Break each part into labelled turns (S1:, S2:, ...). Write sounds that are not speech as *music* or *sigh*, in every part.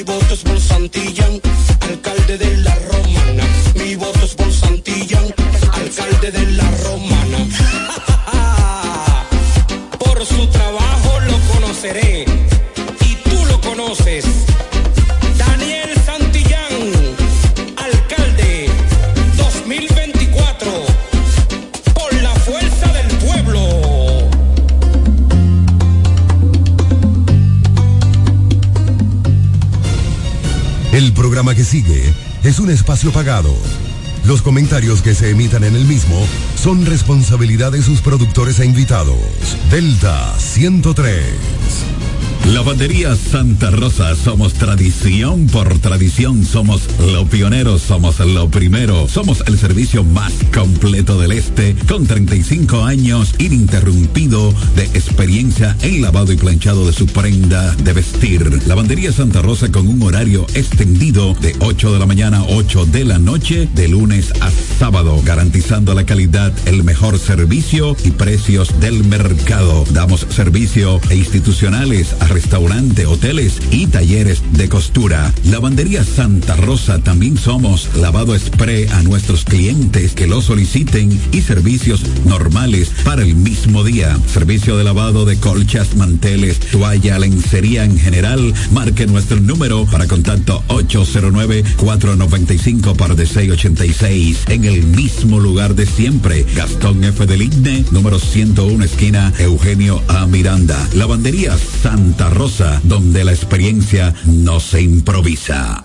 S1: Mi voto es por Santillán, es
S2: un espacio pagado. Los comentarios que se emitan en el mismo son responsabilidad de sus productores e invitados. Delta 103.
S3: Lavandería Santa Rosa, somos tradición por tradición, somos los pioneros, somos lo primero, somos el servicio más completo del este, con 35 años ininterrumpido de experiencia en lavado y planchado de su prenda de vestir. Lavandería Santa Rosa con un horario extendido de 8 de la mañana a 8 de la noche, de lunes a sábado, garantizando la calidad, el mejor servicio y precios del mercado. Damos servicio e institucionales a restaurante, hoteles y talleres de costura. Lavandería Santa Rosa también somos lavado spray a nuestros clientes que lo soliciten y servicios normales para el mismo día. Servicio de lavado de colchas, manteles, toalla, lencería en general. Marque nuestro número para contacto 809-495 par de 686 en el mismo lugar de siempre. Gastón F. del Igne, número 101, esquina Eugenio A. Miranda. Lavandería Santa Rosa, donde la experiencia no se improvisa.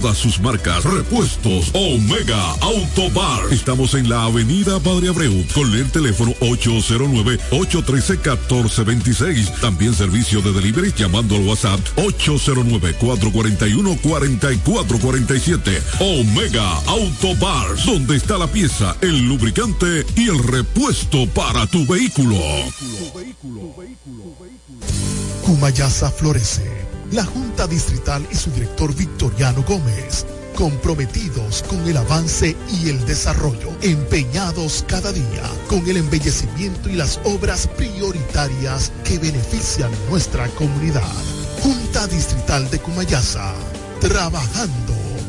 S4: todas sus marcas. Repuestos Omega Auto Bar. Estamos en la avenida Padre Abreu con el teléfono 809-813-1426. También servicio de delivery llamando al WhatsApp 809-441-4447. Omega Auto Bar, donde está la pieza, el lubricante y el repuesto para tu vehículo.
S5: Cumayasa florece. La Junta Distrital y su director Victoriano Gómez, comprometidos con el avance y el desarrollo, empeñados cada día con el embellecimiento y las obras prioritarias que benefician nuestra comunidad. Junta Distrital de Cumayasa, trabajando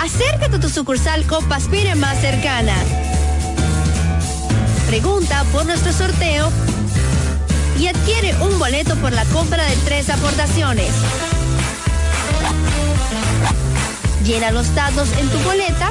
S6: Acércate a tu sucursal Copaspire más cercana. Pregunta por nuestro sorteo y adquiere un boleto por la compra de tres aportaciones. Llena los datos en tu boleta.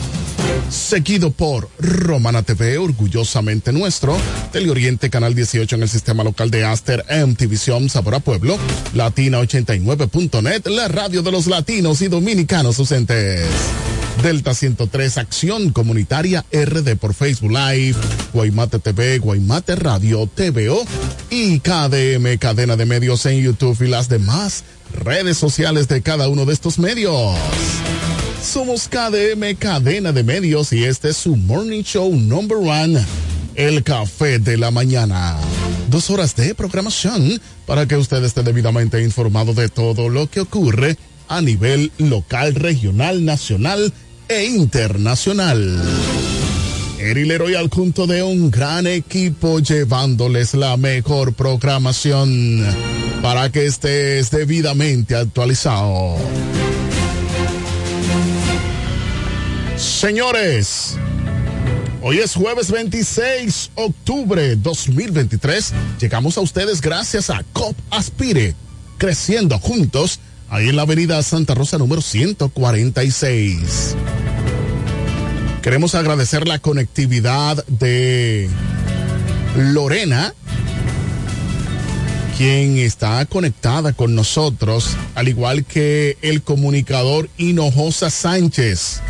S5: seguido por Romana TV, orgullosamente nuestro, Teleoriente Canal 18 en el sistema local de Aster, MTVision, Sabor a Pueblo, Latina 89.net, la radio de los latinos y dominicanos ausentes. Delta 103 Acción Comunitaria RD por Facebook Live, Guaymate TV, Guaymate Radio, TVO y KDM Cadena de Medios en YouTube y las demás redes sociales de cada uno de estos medios. Somos KDM Cadena de Medios y este es su Morning Show Number One, El Café de la Mañana. Dos horas de programación para que usted esté debidamente informado de todo lo que ocurre a nivel local, regional, nacional e internacional. Erilero y al junto de un gran equipo llevándoles la mejor programación para que estés debidamente actualizado. Señores, hoy es jueves 26 octubre 2023. Llegamos a ustedes gracias a COP Aspire, creciendo juntos, ahí en la avenida Santa Rosa número 146. Queremos agradecer la conectividad de Lorena, quien está conectada con nosotros, al igual que el comunicador Hinojosa Sánchez.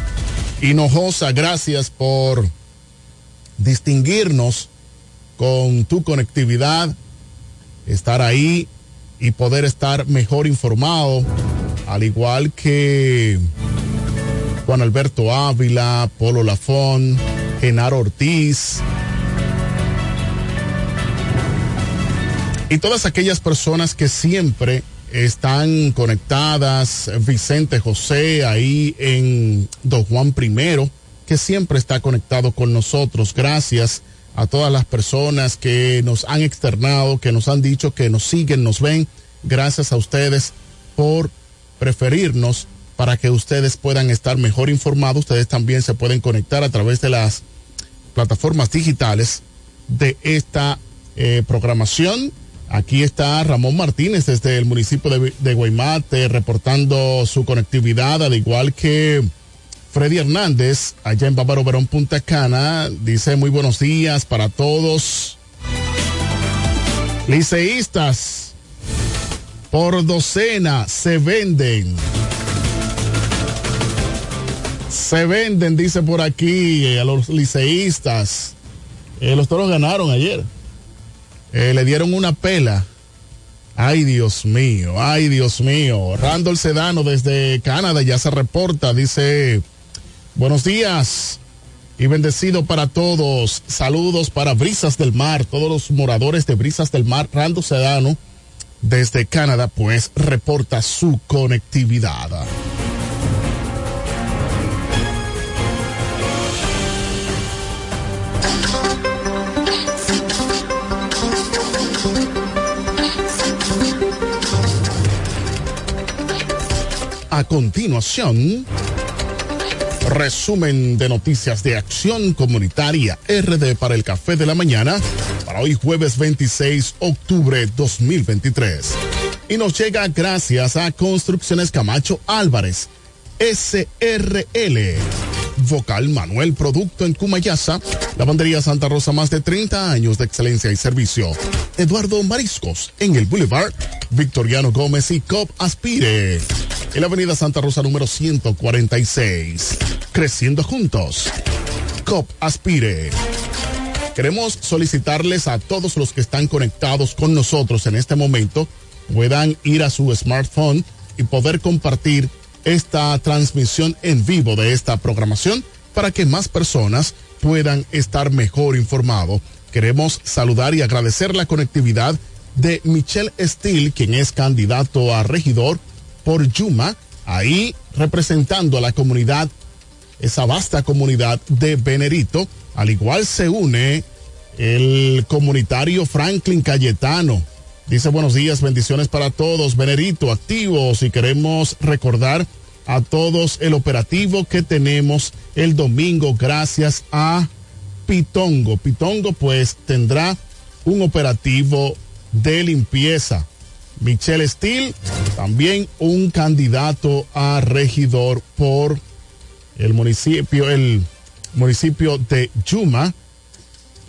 S5: Hinojosa, gracias por distinguirnos con tu conectividad, estar ahí y poder estar mejor informado, al igual que Juan Alberto Ávila, Polo Lafón, Genaro Ortiz, y todas aquellas personas que siempre están conectadas, Vicente José ahí en Don Juan I, que siempre está conectado con nosotros. Gracias a todas las personas que nos han externado, que nos han dicho que nos siguen, nos ven. Gracias a ustedes por preferirnos para que ustedes puedan estar mejor informados. Ustedes también se pueden conectar a través de las plataformas digitales de esta eh, programación. Aquí está Ramón Martínez desde el municipio de, Guaymate reportando su conectividad, al igual que Freddy Hernández, allá en Bávaro Verón, Punta Cana, dice muy buenos días para todos. Liceístas, por docena se venden. Se venden, dice por aquí, eh, a los liceístas. Eh, los toros ganaron ayer. Eh, le dieron una pela. Ay, Dios mío, ay, Dios mío. Randall Sedano desde Canadá ya se reporta, dice, buenos días y bendecido para todos. Saludos para Brisas del Mar, todos los moradores de Brisas del Mar. Randall Sedano desde Canadá, pues, reporta su conectividad. Continuación, resumen de noticias de acción comunitaria RD para el café de la mañana para hoy jueves 26 octubre 2023. Y nos llega gracias a Construcciones Camacho Álvarez, SRL. Vocal Manuel Producto en Cumayasa, Lavandería Santa Rosa, más de 30 años de excelencia y servicio. Eduardo Mariscos en el Boulevard, Victoriano Gómez y COP Aspire. En la Avenida Santa Rosa número 146. Creciendo juntos. COP Aspire. Queremos solicitarles a todos los que están conectados con nosotros en este momento puedan ir a su smartphone y poder compartir esta transmisión en vivo de esta programación para que más personas puedan estar mejor informados. Queremos saludar y agradecer la conectividad de Michelle Steele, quien es candidato a regidor por Yuma, ahí representando a la comunidad, esa vasta comunidad de Venerito. Al igual se une el comunitario Franklin Cayetano. Dice buenos días, bendiciones para todos, Venerito, activos y queremos recordar a todos el operativo que tenemos el domingo gracias a Pitongo. Pitongo pues tendrá un operativo de limpieza. Michelle Steele, también un candidato a regidor por el municipio, el municipio de Yuma,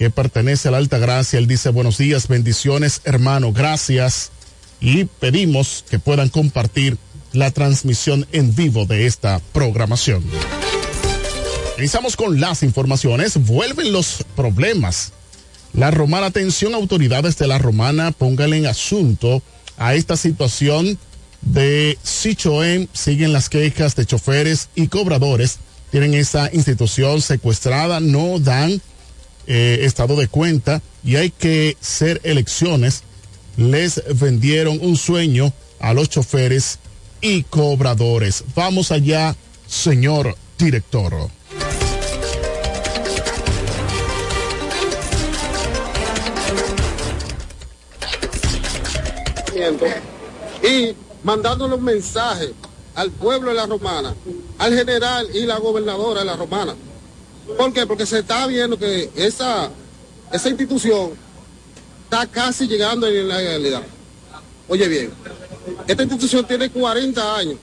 S5: que pertenece a la Alta Gracia. Él dice buenos días, bendiciones, hermano, gracias. Y pedimos que puedan compartir la transmisión en vivo de esta programación. Iniciamos con las informaciones. Vuelven los problemas. La romana, atención, autoridades de la romana, pónganle en asunto a esta situación de Sichoen. Siguen las quejas de choferes y cobradores. Tienen esa institución secuestrada, no dan eh, estado de cuenta y hay que ser elecciones. Les vendieron un sueño a los choferes y cobradores. Vamos allá, señor director.
S7: y mandándole un mensaje al pueblo de la romana, al general y la gobernadora de la romana. ¿Por qué? Porque se está viendo que esa, esa institución está casi llegando en la realidad. Oye bien, esta institución tiene 40 años.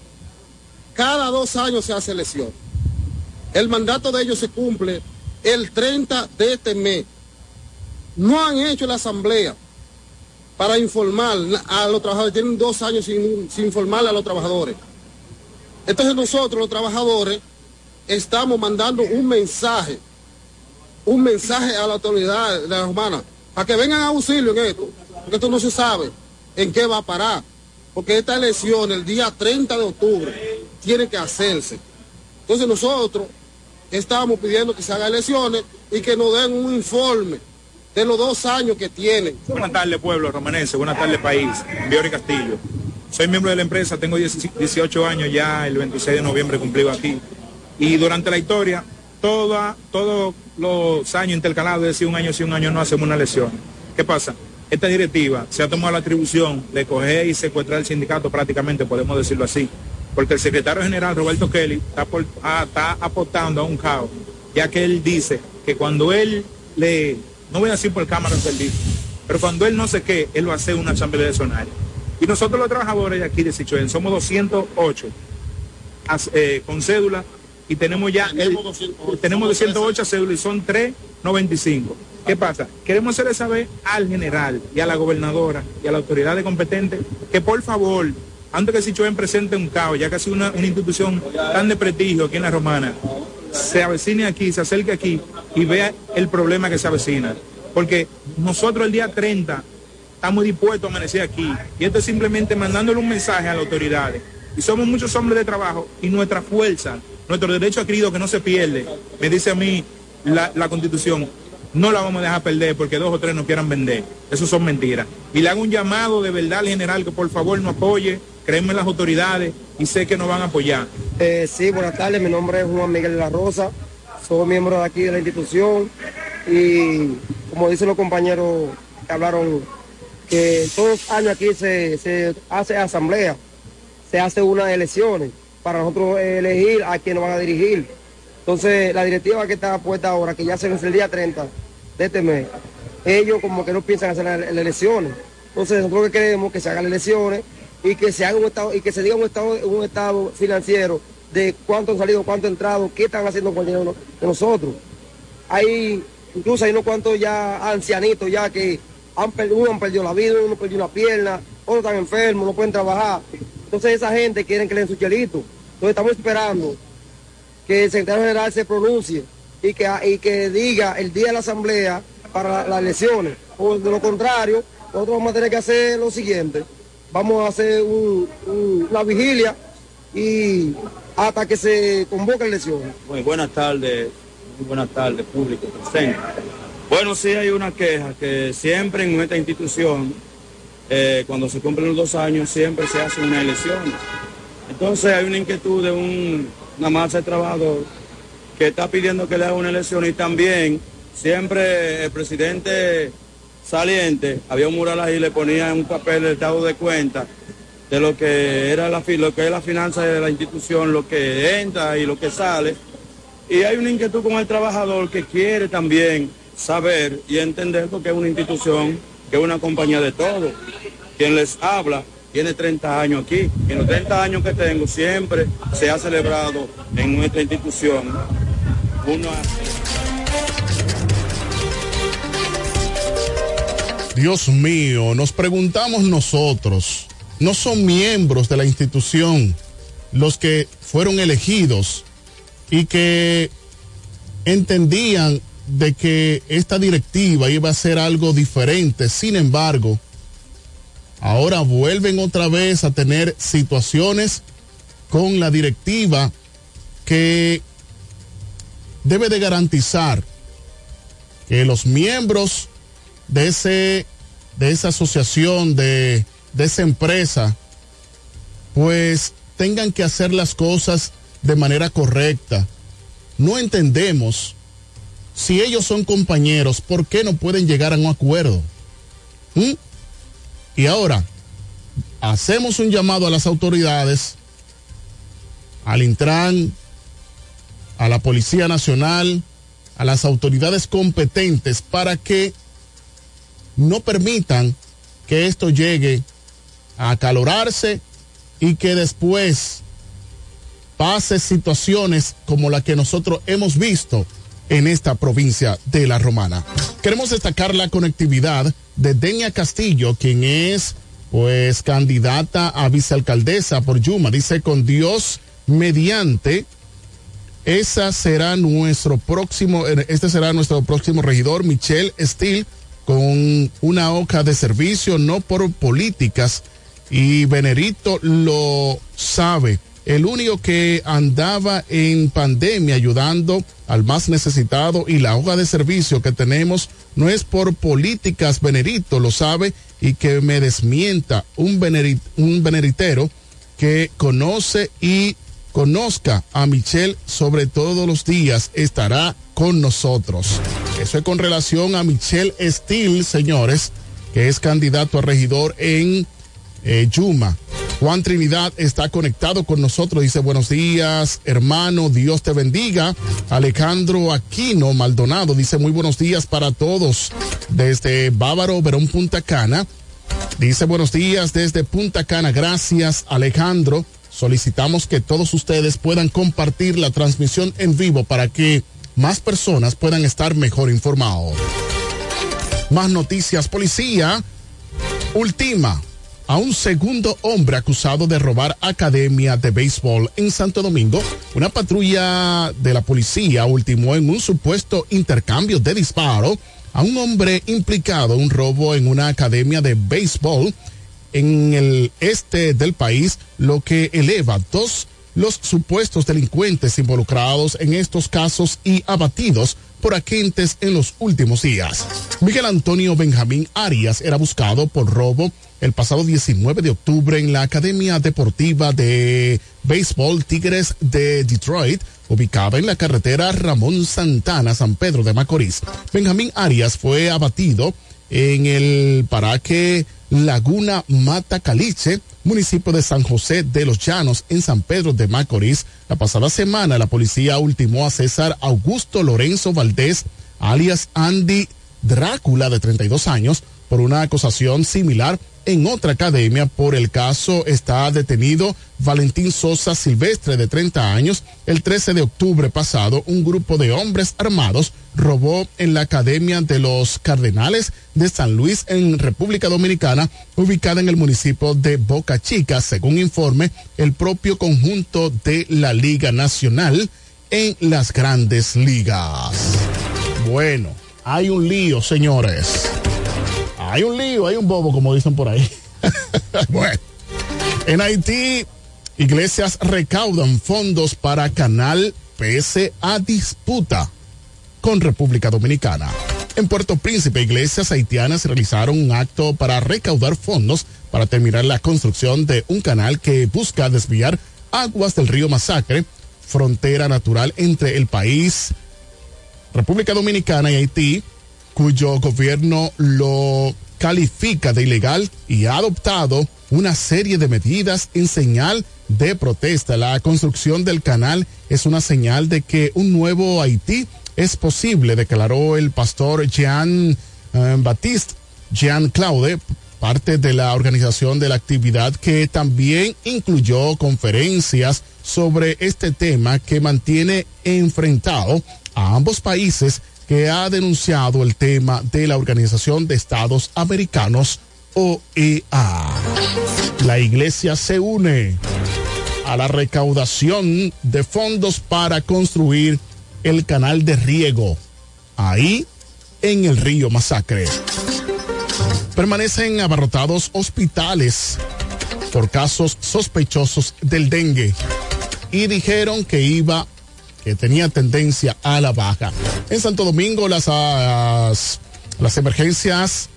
S7: Cada dos años se hace elección. El mandato de ellos se cumple el 30 de este mes. no han hecho la asamblea para informar a los trabajadores. Tienen dos años sin, sin informarle a los trabajadores. Entonces nosotros, los trabajadores, estamos mandando un mensaje, un mensaje a la autoridad de la romana, para que vengan a auxilio en esto, porque esto no se sabe en qué va a parar, porque esta elección el día 30 de octubre tiene que hacerse. Entonces nosotros estamos pidiendo que se hagan elecciones y que nos den un informe de los dos años que tienen.
S8: Buenas tardes, pueblo romanense. Buenas tardes, país. Biori Castillo. Soy miembro de la empresa, tengo 18 años ya, el 26 de noviembre cumplido aquí. Y durante la historia, toda, todos los años intercalados, es decir, un año sí, un año no, hacemos una elección. ¿Qué pasa? Esta directiva se ha tomado la atribución de coger y secuestrar el sindicato prácticamente, podemos decirlo así. Porque el secretario general Roberto Kelly está, por- ah, está apostando a un caos, ya que él dice que cuando él le, no voy a decir por cámara dice, pero cuando él no sé qué, él va a hacer una asamblea de sonaria. Y nosotros los trabajadores de aquí de Sichuén somos 208 as- eh, con cédula y tenemos ya el- tenemos 208 cédulas y son 395. ¿Qué pasa? Queremos hacerle saber al general y a la gobernadora y a la autoridad competente que por favor, antes que Sichuén presente un caos, ya que ha sido una, una institución tan de prestigio aquí en la Romana, se avecine aquí, se acerque aquí y vea el problema que se avecina. Porque nosotros el día 30 estamos dispuestos a amanecer aquí. Y esto es simplemente mandándole un mensaje a las autoridades. Y somos muchos hombres de trabajo y nuestra fuerza, nuestro derecho adquirido que no se pierde, me dice a mí la, la constitución, no la vamos a dejar perder porque dos o tres nos quieran vender. Eso son mentiras. Y le hago un llamado de verdad al general que por favor nos apoye, créeme las autoridades y sé que nos van a apoyar.
S9: Eh, sí, buenas tardes, mi nombre es Juan Miguel de la Rosa, soy miembro de aquí de la institución y como dicen los compañeros que hablaron, que todos los años aquí se, se hace asamblea, se hace unas elecciones para nosotros elegir a quien nos van a dirigir. Entonces, la directiva que está puesta ahora, que ya se vence el día 30 de este mes, ellos como que no piensan hacer las elecciones. Entonces, nosotros que queremos que se hagan las elecciones y que se haga un estado y que se diga un estado, un estado financiero de cuánto han salido, cuánto han entrado, qué están haciendo con de nosotros. Hay, incluso hay unos cuantos ya ancianitos ya que han perdido, uno han perdido la vida, uno perdió una pierna, otros están enfermos, no pueden trabajar. Entonces esa gente quieren que le den su chelito. Entonces estamos esperando que el secretario general se pronuncie y que, y que diga el día de la asamblea para la- las elecciones. O de lo contrario, nosotros vamos a tener que hacer lo siguiente. Vamos a hacer un- un- una vigilia y hasta que se convoque la elección.
S10: Muy buenas tardes, muy buenas tardes, público presente. Bueno, sí hay una queja que siempre en nuestra institución, eh, cuando se cumplen los dos años, siempre se hace una elección. Entonces hay una inquietud de un, una masa de trabajador que está pidiendo que le haga una elección y también siempre el presidente saliente había un mural ahí le ponía un papel de estado de cuenta de lo que era la lo que es la finanza de la institución, lo que entra y lo que sale. Y hay una inquietud con el trabajador que quiere también saber y entender porque es una institución, que es una compañía de todos. Quien les habla tiene 30 años aquí. En los 30 años que tengo siempre se ha celebrado en nuestra institución una...
S5: Dios mío, nos preguntamos nosotros, ¿no son miembros de la institución los que fueron elegidos y que entendían de que esta directiva iba a ser algo diferente? Sin embargo, ahora vuelven otra vez a tener situaciones con la directiva que debe de garantizar que los miembros de ese de esa asociación de, de esa empresa pues tengan que hacer las cosas de manera correcta no entendemos si ellos son compañeros por qué no pueden llegar a un acuerdo ¿Mm? y ahora hacemos un llamado a las autoridades al Intran a la Policía Nacional a las autoridades competentes para que no permitan que esto llegue a acalorarse y que después pase situaciones como la que nosotros hemos visto en esta provincia de La Romana. Queremos destacar la conectividad de Denia Castillo, quien es pues candidata a vicealcaldesa por Yuma. Dice con Dios mediante esa será nuestro próximo, este será nuestro próximo regidor, Michelle Steele, con una hoja de servicio, no por políticas, y Venerito lo sabe. El único que andaba en pandemia ayudando al más necesitado y la hoja de servicio que tenemos no es por políticas, Venerito lo sabe y que me desmienta un, venerit, un veneritero que conoce y conozca a Michelle sobre todos los días, estará con nosotros. Eso es con relación a Michelle Steele, señores, que es candidato a regidor en eh, Yuma. Juan Trinidad está conectado con nosotros, dice buenos días, hermano, Dios te bendiga. Alejandro Aquino Maldonado dice muy buenos días para todos desde Bávaro, Verón, Punta Cana. Dice buenos días desde Punta Cana, gracias Alejandro. Solicitamos que todos ustedes puedan compartir la transmisión en vivo para que más personas puedan estar mejor informados. Más noticias, policía. Última a un segundo hombre acusado de robar academia de béisbol en Santo Domingo. Una patrulla de la policía ultimó en un supuesto intercambio de disparo a un hombre implicado en un robo en una academia de béisbol en el este del país, lo que eleva dos los supuestos delincuentes involucrados en estos casos y abatidos por agentes en los últimos días. Miguel Antonio Benjamín Arias era buscado por robo el pasado 19 de octubre en la Academia Deportiva de Béisbol Tigres de Detroit, ubicada en la carretera Ramón Santana, San Pedro de Macorís. Benjamín Arias fue abatido en el paraque Laguna Mata Caliche, municipio de San José de los Llanos, en San Pedro de Macorís. La pasada semana la policía ultimó a César Augusto Lorenzo Valdés, alias Andy Drácula, de 32 años, por una acusación similar en otra academia. Por el caso está detenido Valentín Sosa Silvestre, de 30 años. El 13 de octubre pasado, un grupo de hombres armados robó en la Academia de los Cardenales de San Luis en República Dominicana, ubicada en el municipio de Boca Chica, según informe el propio conjunto de la Liga Nacional en las grandes ligas. Bueno, hay un lío, señores. Hay un lío, hay un bobo, como dicen por ahí. *laughs* bueno, en Haití, iglesias recaudan fondos para canal pese a disputa con República Dominicana. En Puerto Príncipe, iglesias haitianas realizaron un acto para recaudar fondos para terminar la construcción de un canal que busca desviar aguas del río Masacre, frontera natural entre el país, República Dominicana y Haití, cuyo gobierno lo califica de ilegal y ha adoptado una serie de medidas en señal de protesta. La construcción del canal es una señal de que un nuevo Haití es posible, declaró el pastor Jean eh, Baptiste Jean Claude, parte de la organización de la actividad que también incluyó conferencias sobre este tema que mantiene enfrentado a ambos países que ha denunciado el tema de la Organización de Estados Americanos, OEA. La iglesia se une a la recaudación de fondos para construir el canal de riego, ahí en el río Masacre. Permanecen abarrotados hospitales por casos sospechosos del dengue y dijeron que iba que tenía tendencia a la baja. En Santo Domingo las, las, las emergencias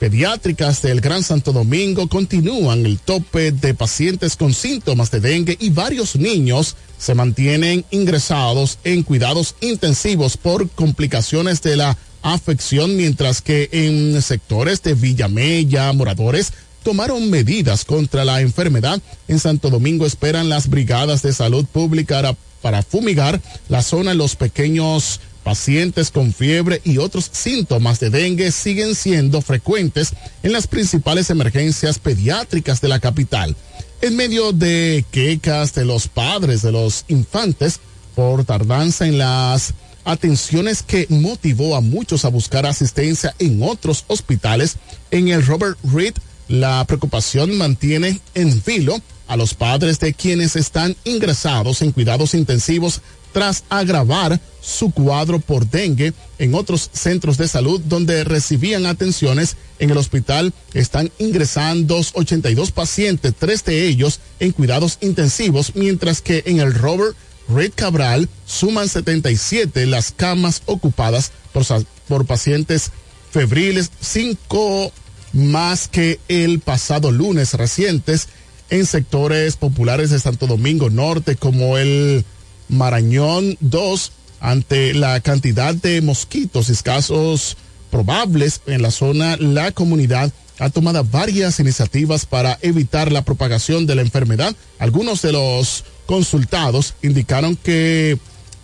S5: pediátricas del Gran Santo Domingo continúan el tope de pacientes con síntomas de dengue y varios niños se mantienen ingresados en cuidados intensivos por complicaciones de la afección, mientras que en sectores de Villamella, moradores tomaron medidas contra la enfermedad. En Santo Domingo esperan las brigadas de salud pública para fumigar la zona. Los pequeños pacientes con fiebre y otros síntomas de dengue siguen siendo frecuentes en las principales emergencias pediátricas de la capital. En medio de quejas de los padres de los infantes por tardanza en las atenciones que motivó a muchos a buscar asistencia en otros hospitales. En el Robert Reed, la preocupación mantiene en vilo a los padres de quienes están ingresados en cuidados intensivos tras agravar su cuadro por dengue en otros centros de salud donde recibían atenciones. En el hospital están ingresando 82 pacientes, tres de ellos en cuidados intensivos, mientras que en el Robert Reed Cabral suman 77 las camas ocupadas por, por pacientes febriles, cinco más que el pasado lunes recientes en sectores populares de Santo Domingo Norte como el Marañón 2 ante la cantidad de mosquitos escasos probables en la zona, la comunidad ha tomado varias iniciativas para evitar la propagación de la enfermedad. Algunos de los consultados indicaron que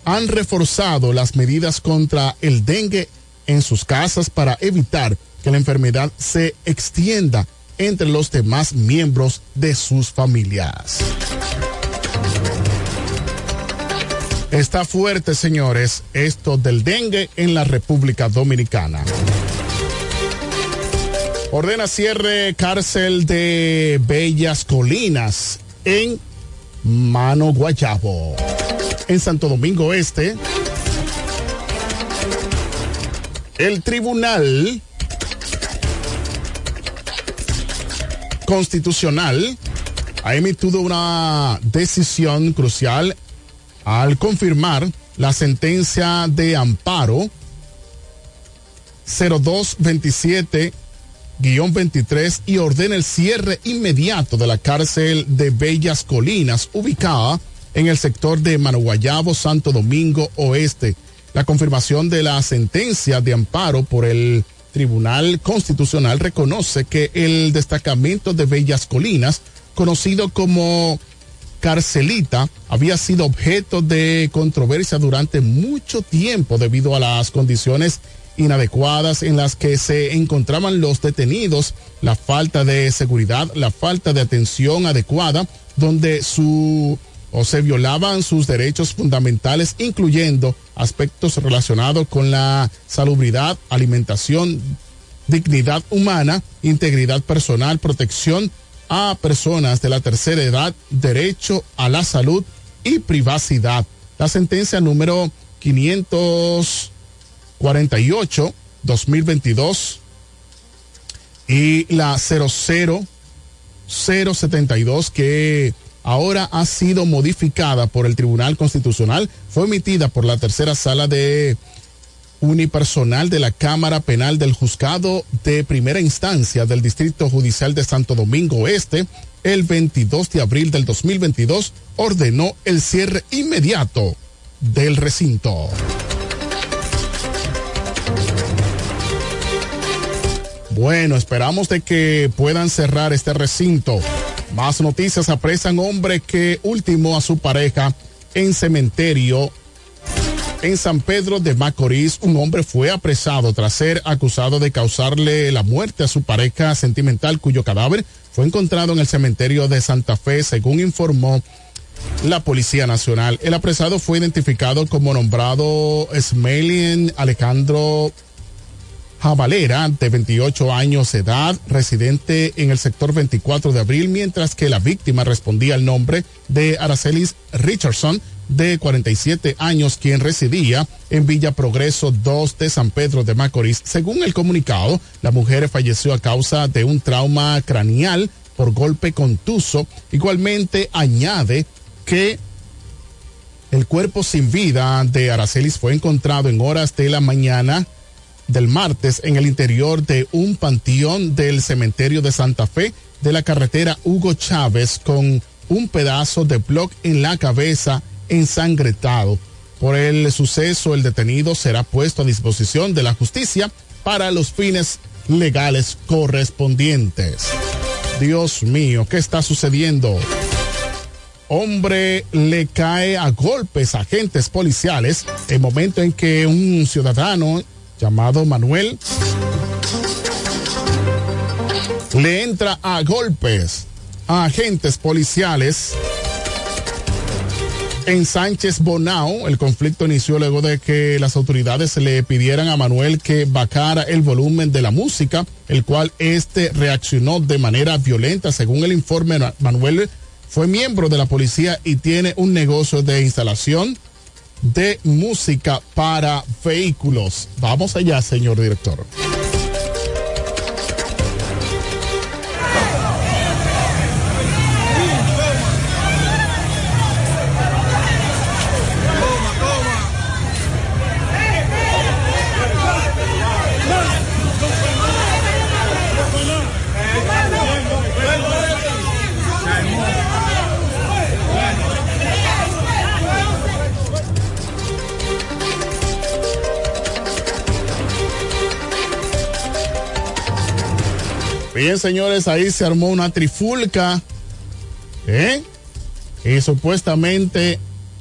S5: han reforzado las medidas contra el dengue en sus casas para evitar que la enfermedad se extienda entre los demás miembros de sus familias. Está fuerte, señores, esto del dengue en la República Dominicana. Ordena cierre cárcel de Bellas Colinas en Mano Guayabo. En Santo Domingo Este, el tribunal constitucional ha emitido una decisión crucial al confirmar la sentencia de amparo 0227-23 y ordena el cierre inmediato de la cárcel de Bellas Colinas, ubicada en el sector de Manoguayabo, Santo Domingo Oeste. La confirmación de la sentencia de amparo por el Tribunal Constitucional reconoce que el destacamento de Bellas Colinas, conocido como Carcelita, había sido objeto de controversia durante mucho tiempo debido a las condiciones inadecuadas en las que se encontraban los detenidos, la falta de seguridad, la falta de atención adecuada, donde su o se violaban sus derechos fundamentales, incluyendo aspectos relacionados con la salubridad, alimentación, dignidad humana, integridad personal, protección a personas de la tercera edad, derecho a la salud y privacidad. La sentencia número 548 2022 y la 00072 que ahora ha sido modificada por el Tribunal Constitucional, fue emitida por la tercera sala de unipersonal de la Cámara Penal del Juzgado de Primera Instancia del Distrito Judicial de Santo Domingo Este, el 22 de abril del 2022, ordenó el cierre inmediato del recinto. Bueno, esperamos de que puedan cerrar este recinto. Más noticias apresan hombre que ultimó a su pareja en cementerio en San Pedro de Macorís. Un hombre fue apresado tras ser acusado de causarle la muerte a su pareja sentimental cuyo cadáver fue encontrado en el cementerio de Santa Fe, según informó la Policía Nacional. El apresado fue identificado como nombrado Smelien Alejandro Jabalera, de 28 años de edad, residente en el sector 24 de abril, mientras que la víctima respondía al nombre de Aracelis Richardson, de 47 años, quien residía en Villa Progreso 2 de San Pedro de Macorís. Según el comunicado, la mujer falleció a causa de un trauma craneal por golpe contuso. Igualmente añade que el cuerpo sin vida de Aracelis fue encontrado en horas de la mañana del martes en el interior de un panteón del cementerio de Santa Fe de la carretera Hugo Chávez con un pedazo de bloc en la cabeza ensangretado. Por el suceso, el detenido será puesto a disposición de la justicia para los fines legales correspondientes. Dios mío, ¿qué está sucediendo? Hombre le cae a golpes a agentes policiales el momento en que un ciudadano llamado Manuel le entra a golpes a agentes policiales En Sánchez Bonao, el conflicto inició luego de que las autoridades le pidieran a Manuel que bacara el volumen de la música, el cual este reaccionó de manera violenta. Según el informe, Manuel fue miembro de la policía y tiene un negocio de instalación de música para vehículos. Vamos allá, señor director. Bien, señores, ahí se armó una trifulca. ¿eh? Y supuestamente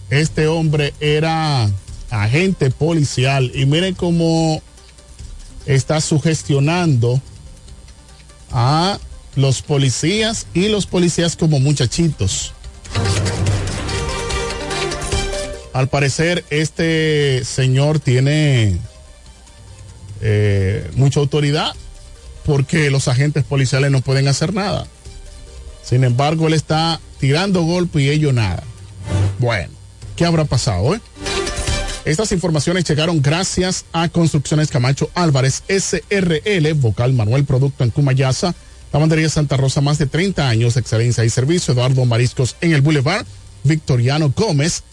S5: este hombre era agente policial. Y miren cómo está sugestionando a los policías y los policías como muchachitos. Al parecer, este señor tiene eh, mucha autoridad porque los agentes policiales no pueden hacer nada. Sin embargo, él está tirando golpe y ellos nada. Bueno, ¿qué habrá pasado? Eh? Estas informaciones llegaron gracias a Construcciones Camacho Álvarez, SRL, vocal Manuel Producto en Cumayasa, Lavandería Santa Rosa, más de 30 años, excelencia y servicio, Eduardo Mariscos en el Boulevard, Victoriano Gómez,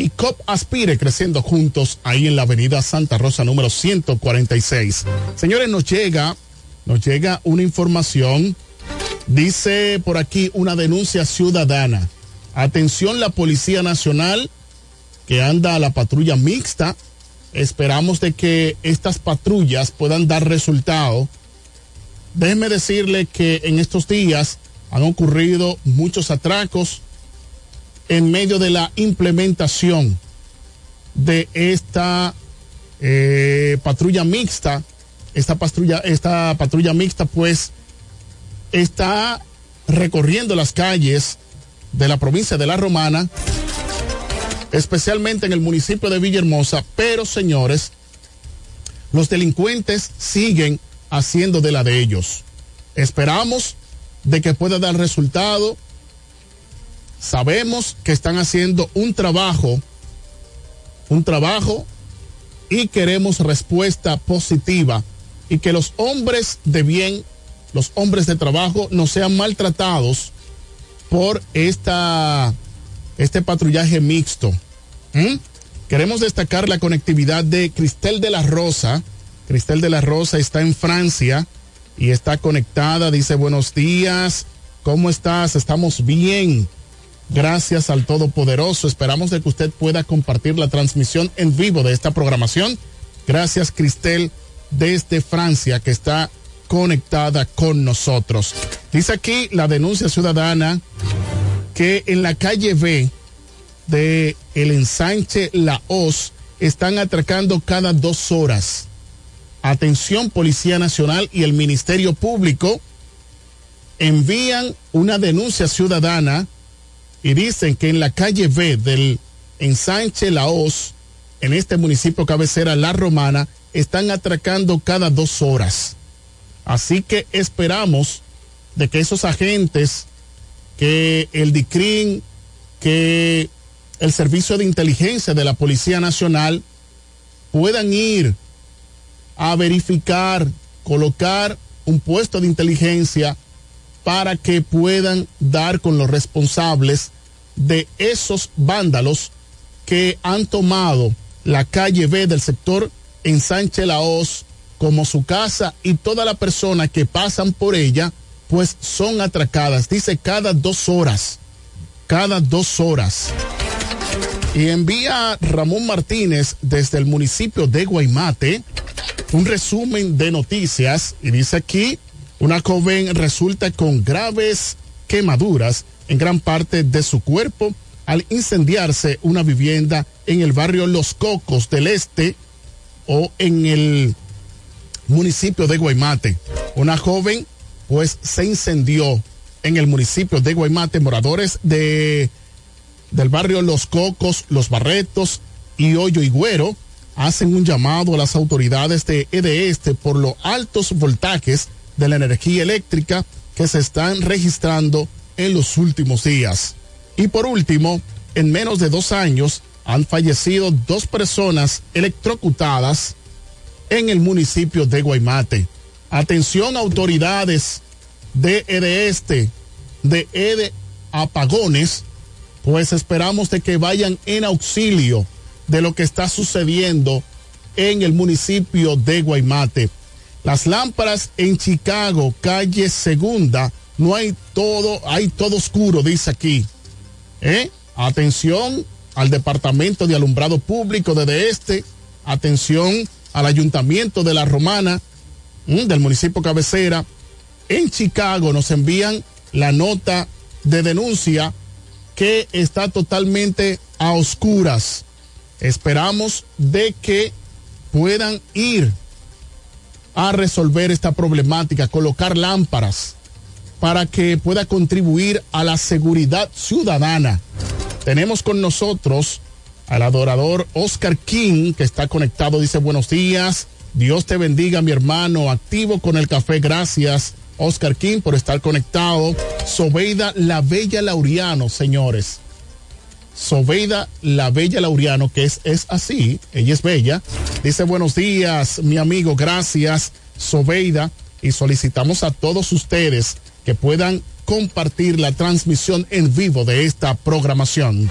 S5: y COP Aspire creciendo juntos ahí en la avenida Santa Rosa número 146. Señores, nos llega, nos llega una información, dice por aquí una denuncia ciudadana. Atención la Policía Nacional que anda a la patrulla mixta. Esperamos de que estas patrullas puedan dar resultado. Déjenme decirle que en estos días han ocurrido muchos atracos, en medio de la implementación de esta eh, patrulla mixta, esta patrulla, esta patrulla mixta pues está recorriendo las calles de la provincia de La Romana, especialmente en el municipio de Villahermosa, pero señores, los delincuentes siguen haciendo de la de ellos. Esperamos de que pueda dar resultado Sabemos que están haciendo un trabajo, un trabajo y queremos respuesta positiva y que los hombres de bien, los hombres de trabajo no sean maltratados por esta, este patrullaje mixto. Queremos destacar la conectividad de Cristel de la Rosa. Cristel de la Rosa está en Francia y está conectada. Dice buenos días. ¿Cómo estás? Estamos bien. Gracias al Todopoderoso. Esperamos de que usted pueda compartir la transmisión en vivo de esta programación. Gracias, Cristel, desde Francia, que está conectada con nosotros. Dice aquí la denuncia ciudadana que en la calle B de el ensanche La Hoz están atracando cada dos horas. Atención, Policía Nacional y el Ministerio Público envían una denuncia ciudadana y dicen que en la calle B del ensanche La Hoz, en este municipio cabecera La Romana, están atracando cada dos horas. Así que esperamos de que esos agentes, que el DICRIN, que el Servicio de Inteligencia de la Policía Nacional puedan ir a verificar, colocar un puesto de inteligencia para que puedan dar con los responsables de esos vándalos que han tomado la calle B del sector Ensanche La Hoz como su casa y toda la persona que pasan por ella pues son atracadas. Dice cada dos horas, cada dos horas. Y envía Ramón Martínez desde el municipio de Guaymate un resumen de noticias y dice aquí una joven resulta con graves quemaduras en gran parte de su cuerpo al incendiarse una vivienda en el barrio Los Cocos del Este o en el municipio de Guaymate. Una joven pues se incendió en el municipio de Guaymate. Moradores de del barrio Los Cocos, Los Barretos y Hoyo y Güero hacen un llamado a las autoridades de EDESTE por los altos voltajes de la energía eléctrica que se están registrando en los últimos días. Y por último, en menos de dos años han fallecido dos personas electrocutadas en el municipio de Guaymate. Atención autoridades de EDESTE, de EDE Apagones, pues esperamos de que vayan en auxilio de lo que está sucediendo en el municipio de Guaymate. Las lámparas en Chicago, calle Segunda, no hay todo, hay todo oscuro, dice aquí. ¿Eh? Atención al Departamento de Alumbrado Público de Este, atención al Ayuntamiento de La Romana, del municipio cabecera. En Chicago nos envían la nota de denuncia que está totalmente a oscuras. Esperamos de que puedan ir a resolver esta problemática, colocar lámparas para que pueda contribuir a la seguridad ciudadana. Tenemos con nosotros al adorador Oscar King, que está conectado, dice buenos días, Dios te bendiga mi hermano, activo con el café, gracias Oscar King por estar conectado. Sobeida La Bella Laureano, señores. Sobeida La Bella Laureano, que es, es así, ella es bella. Dice buenos días, mi amigo, gracias, Sobeida. Y solicitamos a todos ustedes que puedan compartir la transmisión en vivo de esta programación.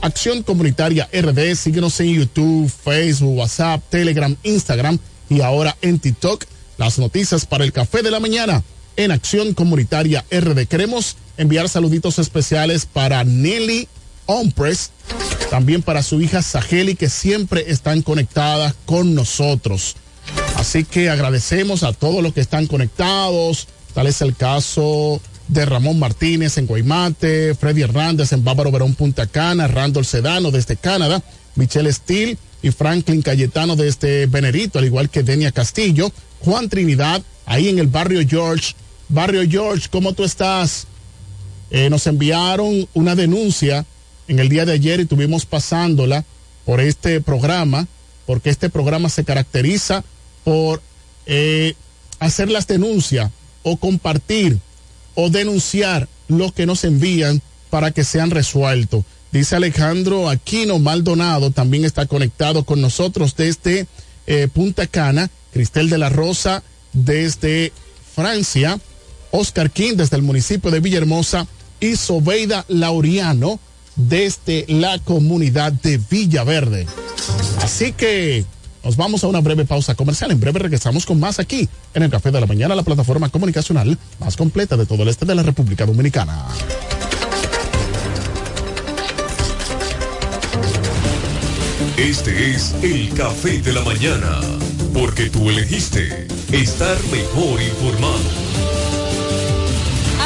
S5: Acción Comunitaria RD, síguenos en YouTube, Facebook, WhatsApp, Telegram, Instagram y ahora en TikTok. Las noticias para el café de la mañana en Acción Comunitaria RD. Queremos enviar saluditos especiales para Nelly Ompress, también para su hija Saheli, que siempre están conectadas con nosotros. Así que agradecemos a todos los que están conectados. Tal es el caso de Ramón Martínez en Guaymate, Freddy Hernández en Bávaro Verón Punta Cana, Randall Sedano desde Canadá, Michelle Steele y Franklin Cayetano desde Venerito, al igual que Denia Castillo, Juan Trinidad, ahí en el barrio George. Barrio George, ¿cómo tú estás? Eh, nos enviaron una denuncia en el día de ayer y tuvimos pasándola por este programa, porque este programa se caracteriza por eh, hacer las denuncias o compartir o denunciar lo que nos envían para que sean resueltos. Dice Alejandro Aquino Maldonado, también está conectado con nosotros desde eh, Punta Cana, Cristel de la Rosa desde Francia, Oscar King desde el municipio de Villahermosa y Sobeida Laureano desde la comunidad de Villaverde. Así que nos vamos a una breve pausa comercial. En breve regresamos con más aquí en el Café de la Mañana, la plataforma comunicacional más completa de todo el este de la República Dominicana.
S11: Este es el café de la mañana, porque tú elegiste estar mejor informado.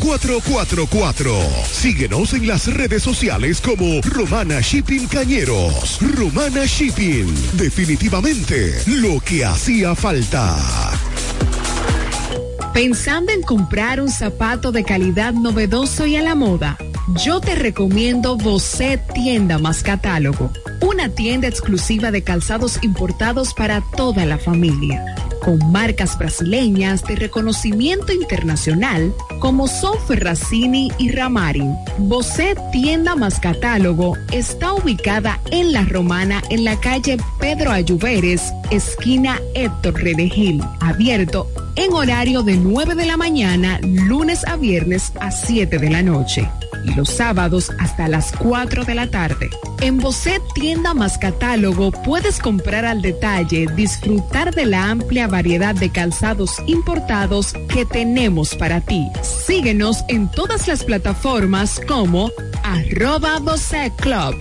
S12: 849-454-4444. Síguenos en las redes sociales como Romana Shipping Cañeros. Romana Shipping. Definitivamente lo que hacía falta.
S13: Pensando en comprar un zapato de calidad novedoso y a la moda, yo te recomiendo Bocet Tienda más Catálogo, una tienda exclusiva de calzados importados para toda la familia, con marcas brasileñas de reconocimiento internacional como son Ferracini y Ramarin. Bocet Tienda más Catálogo está ubicada en La Romana en la calle Pedro Ayuberes, esquina Héctor Redegil, abierto en horario de 9 de la mañana, lunes a viernes a 7 de la noche y los sábados hasta las 4 de la tarde. En Bocet Tienda más Catálogo puedes comprar al detalle, disfrutar de la amplia variedad de calzados importados que tenemos para ti. Síguenos en todas las plataformas como arroba Bocet Club.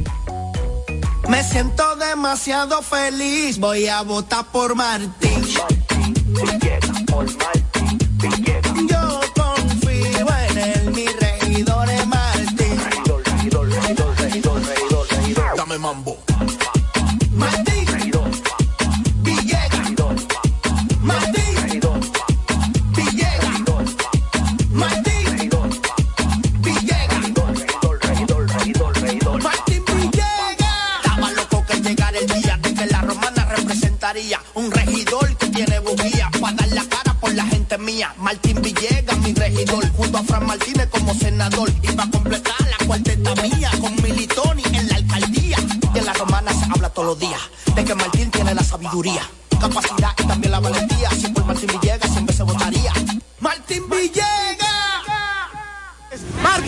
S3: Me siento demasiado feliz, voy a votar por Martín. Yo
S14: mambo.
S3: Martín. Villegas. Martín. Villegas. Martín. Villegas. Martín Villegas. Estaba loco que llegara el día de que la romana representaría un regidor que tiene bujía para dar la cara por la gente mía. Martín Villegas, mi regidor, junto a Fran Martínez como senador. Y para completar la cuarteta mía de que Martín tiene la sabiduría, capacidad y también la valentía. Si por Martín Villegas siempre se votaría. Martín Villegas.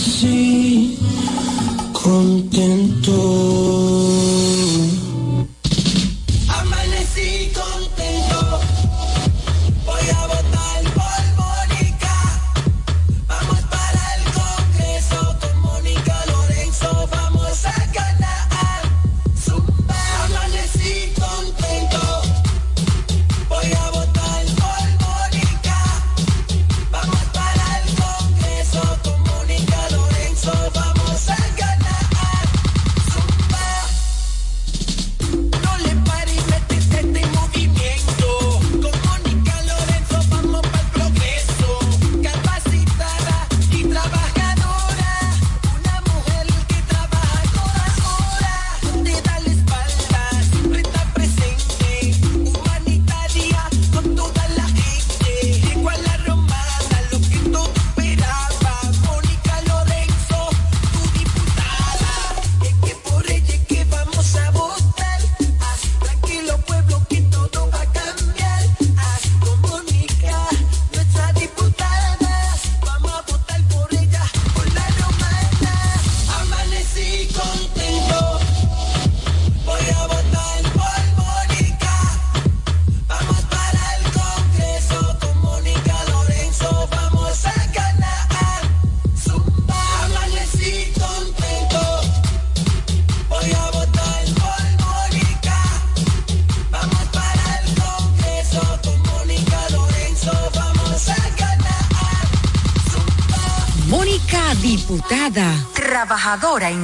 S3: Amanecí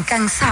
S15: trabajadora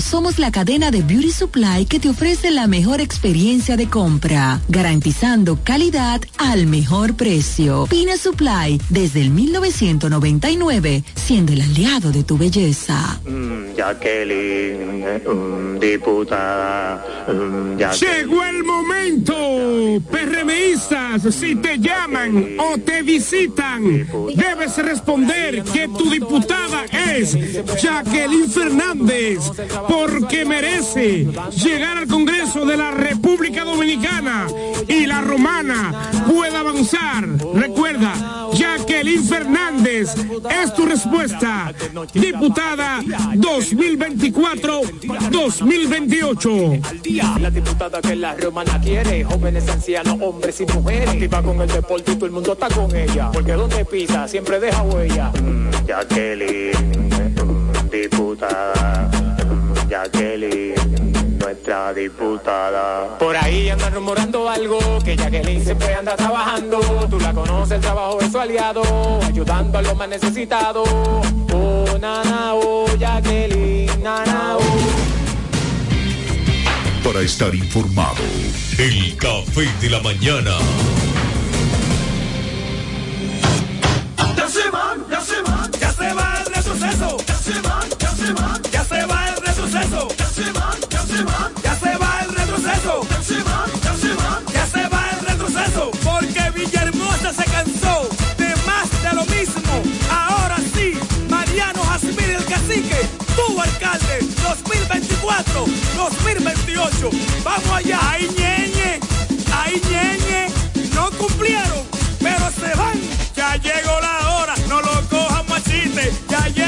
S14: somos la cadena de Beauty Supply que te ofrece la mejor experiencia de compra, garantizando calidad al mejor precio. Pina Supply, desde el 1999, siendo el aliado de tu belleza.
S16: Jacqueline, mm, diputada. mm, Jacqueline.
S17: Llegó el momento, PRMistas, si te llaman o te visitan, debes responder que tu diputada es Jacqueline Fernández, porque merece llegar al Congreso de la República Dominicana y la romana pueda avanzar. Recuerda, Jacqueline Fernández es tu respuesta, diputada 2024-2028.
S18: La diputada que la romana quiere, jóvenes, ancianos, hombres y mujeres. Activa con el deporte y todo el mundo está con ella. Porque donde pisa siempre deja huella.
S16: Jacqueline, mm, diputada. Jacqueline, nuestra diputada.
S18: Por ahí andan rumorando algo, que Jacqueline siempre anda trabajando. Tú la conoces, el trabajo es su aliado, ayudando a los más necesitados. Oh, nana, oh, Jacqueline, nana, oh.
S11: Para estar informado, el café de la mañana.
S3: Ya se va el retroceso. Ya se va el retroceso. Porque Villahermosa se cansó de más de lo mismo. Ahora sí, Mariano Jasmine el cacique, tu alcalde, 2024, 2028. Vamos allá, ay ñeñe, ay ñeñe, no cumplieron, pero se van. Ya llegó la hora, no lo cojamos a chiste. Ya llegó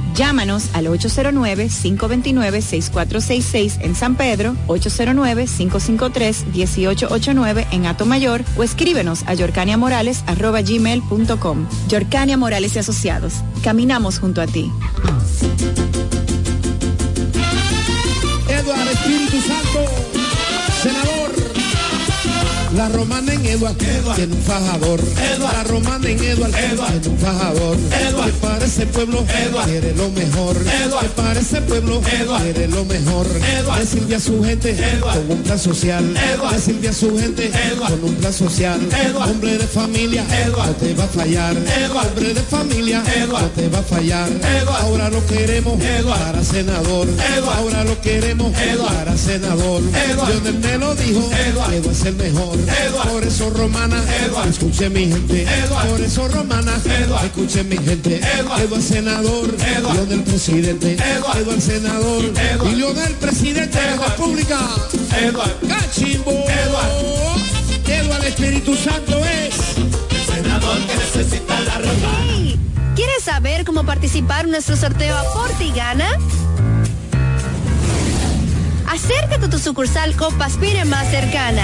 S19: Llámanos al 809-529-6466 en San Pedro, 809-553-1889 en Atomayor o escríbenos a yorcaniamorales.gmail.com. Yorcania Morales y Asociados. Caminamos junto a ti.
S20: Eduardo Espíritu Santo, senador. La romana Eduard, tiene un fajador. La romana en Eduard, tiene un fajador. Que para ese pueblo quiere lo mejor. Que para ese pueblo quiere lo mejor. Decirle a su gente con un plan social. Decirle a su gente con un plan social. Hombre de familia, no te va a fallar. Hombre de familia, no te va a fallar. Ahora lo queremos para senador. Ahora lo queremos para senador. Lionel me lo dijo, Eduard. es el mejor. Por eso romana, escuche mi gente. Por eso romana, escuche mi gente. Eduard senador, Lionel presidente. Eduard senador, y Lionel presidente de la República. Cachimbo. Eduard Espíritu Santo es. Senador que necesita la
S6: Hey, ¿Quieres saber cómo participar en nuestro sorteo Aporte y Gana? Acércate a tu sucursal Copaspire más cercana.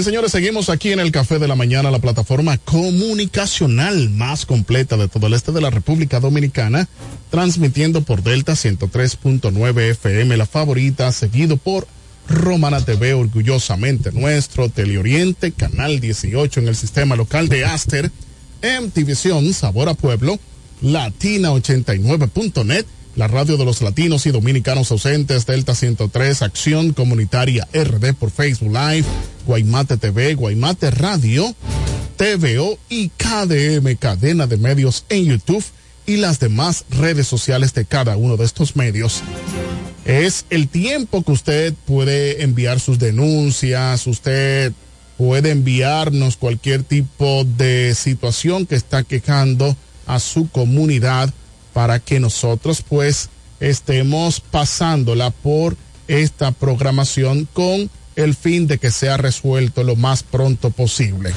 S5: Bien, señores, seguimos aquí en el Café de la Mañana, la plataforma comunicacional más completa de todo el este de la República Dominicana, transmitiendo por Delta 103.9 FM, la favorita, seguido por Romana TV, orgullosamente nuestro, Teleoriente, Canal 18 en el sistema local de Aster, MTVision, Sabor a Pueblo, Latina89.net, la radio de los latinos y dominicanos ausentes, Delta 103, Acción Comunitaria RD por Facebook Live, Guaymate TV, Guaymate Radio, TVO y KDM, cadena de medios en YouTube y las demás redes sociales de cada uno de estos medios. Es el tiempo que usted puede enviar sus denuncias, usted puede enviarnos cualquier tipo de situación que está quejando a su comunidad para que nosotros pues estemos pasándola por esta programación con el fin de que sea resuelto lo más pronto posible.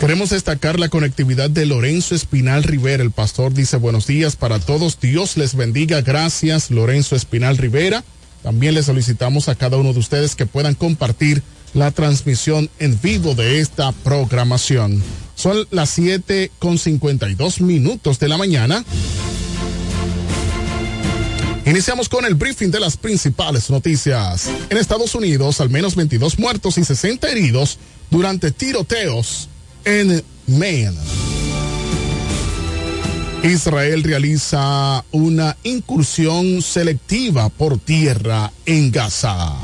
S5: Queremos destacar la conectividad de Lorenzo Espinal Rivera. El pastor dice buenos días para todos. Dios les bendiga. Gracias, Lorenzo Espinal Rivera. También le solicitamos a cada uno de ustedes que puedan compartir la transmisión en vivo de esta programación. Son las 7 con 52 minutos de la mañana. Iniciamos con el briefing de las principales noticias. En Estados Unidos, al menos 22 muertos y 60 heridos durante tiroteos en Maine. Israel realiza una incursión selectiva por tierra en Gaza.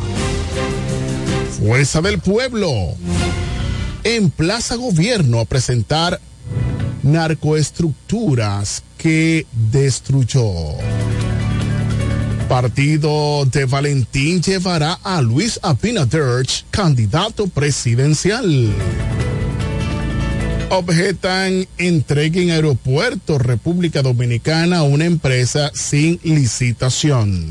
S5: Fuerza del Pueblo en Plaza Gobierno a presentar narcoestructuras que destruyó. Partido de Valentín llevará a Luis Abinader, candidato presidencial. Objetan entreguen aeropuerto República Dominicana a una empresa sin licitación.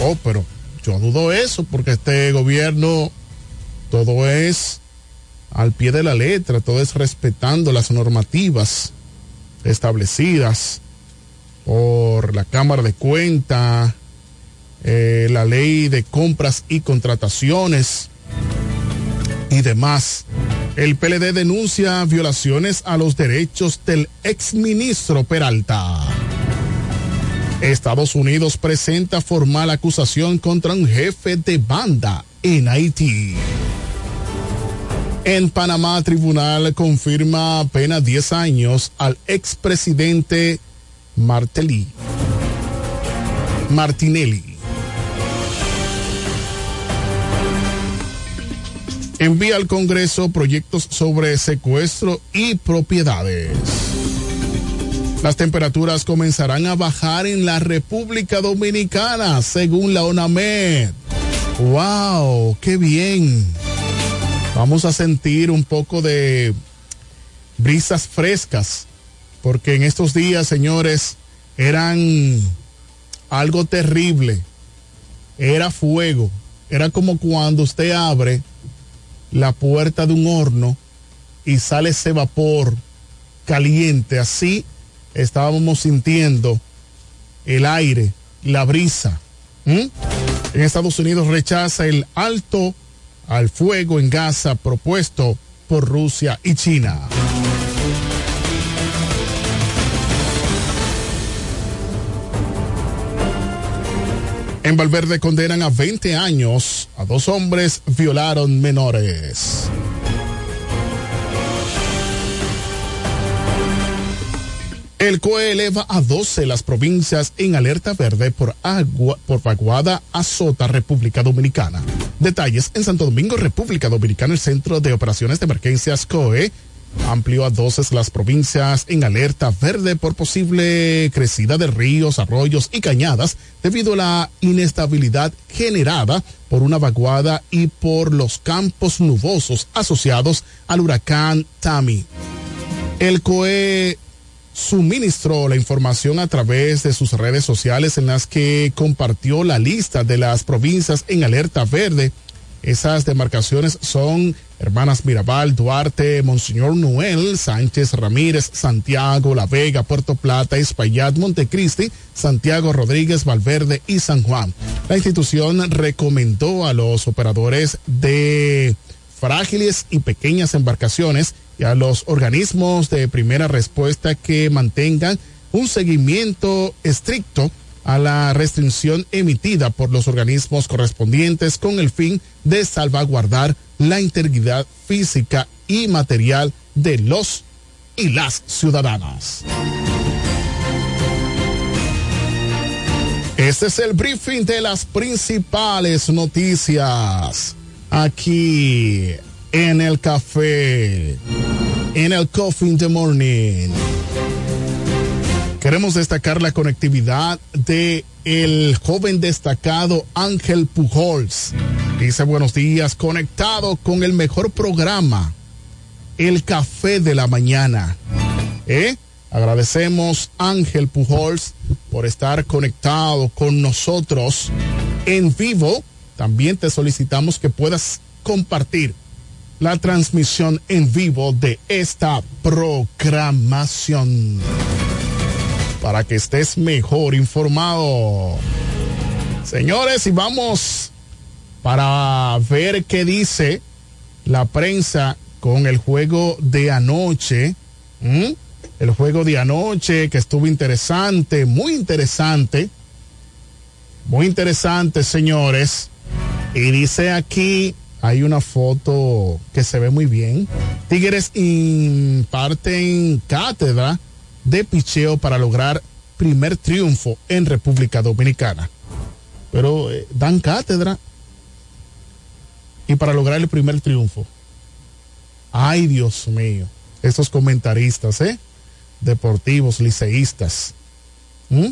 S5: Oh, pero yo dudo eso porque este gobierno todo es al pie de la letra, todo es respetando las normativas establecidas por la Cámara de Cuentas, eh, la ley de compras y contrataciones y demás. El PLD denuncia violaciones a los derechos del exministro Peralta. Estados Unidos presenta formal acusación contra un jefe de banda en Haití. En Panamá, tribunal confirma pena 10 años al expresidente Martelly. Martinelli. Envía al Congreso proyectos sobre secuestro y propiedades. Las temperaturas comenzarán a bajar en la República Dominicana, según la ONAMED. ¡Wow! ¡Qué bien! Vamos a sentir un poco de brisas frescas, porque en estos días, señores, eran algo terrible. Era fuego. Era como cuando usted abre la puerta de un horno y sale ese vapor caliente. Así estábamos sintiendo el aire, la brisa. En Estados Unidos rechaza el alto al fuego en Gaza propuesto por Rusia y China. En Valverde condenan a 20 años a dos hombres violaron menores. El COE eleva a 12 las provincias en alerta verde por agua, por vaguada azota República Dominicana. Detalles en Santo Domingo, República Dominicana, el Centro de Operaciones de Emergencias COE amplió a 12 las provincias en alerta verde por posible crecida de ríos, arroyos y cañadas debido a la inestabilidad generada por una vaguada y por los campos nubosos asociados al huracán Tami. El COE suministró la información a través de sus redes sociales en las que compartió la lista de las provincias en alerta verde. Esas demarcaciones son Hermanas Mirabal, Duarte, Monseñor Noel, Sánchez Ramírez, Santiago, La Vega, Puerto Plata, Espaillat, Montecristi, Santiago Rodríguez, Valverde y San Juan. La institución recomendó a los operadores de frágiles y pequeñas embarcaciones y a los organismos de primera respuesta que mantengan un seguimiento estricto a la restricción emitida por los organismos correspondientes con el fin de salvaguardar la integridad física y material de los y las ciudadanas. Este es el briefing de las principales noticias aquí en el café, en el coffee in the morning. Queremos destacar la conectividad de el joven destacado Ángel Pujols. Dice buenos días, conectado con el mejor programa, el café de la mañana. ¿Eh? Agradecemos Ángel Pujols por estar conectado con nosotros en vivo. También te solicitamos que puedas compartir la transmisión en vivo de esta programación para que estés mejor informado. Señores, y vamos para ver qué dice la prensa con el juego de anoche. El juego de anoche que estuvo interesante, muy interesante. Muy interesante, señores. Y dice aquí, hay una foto que se ve muy bien. Tigres imparten cátedra de picheo para lograr primer triunfo en República Dominicana. Pero eh, dan cátedra y para lograr el primer triunfo. Ay, Dios mío, estos comentaristas, ¿eh? Deportivos, liceístas. ¿Mm?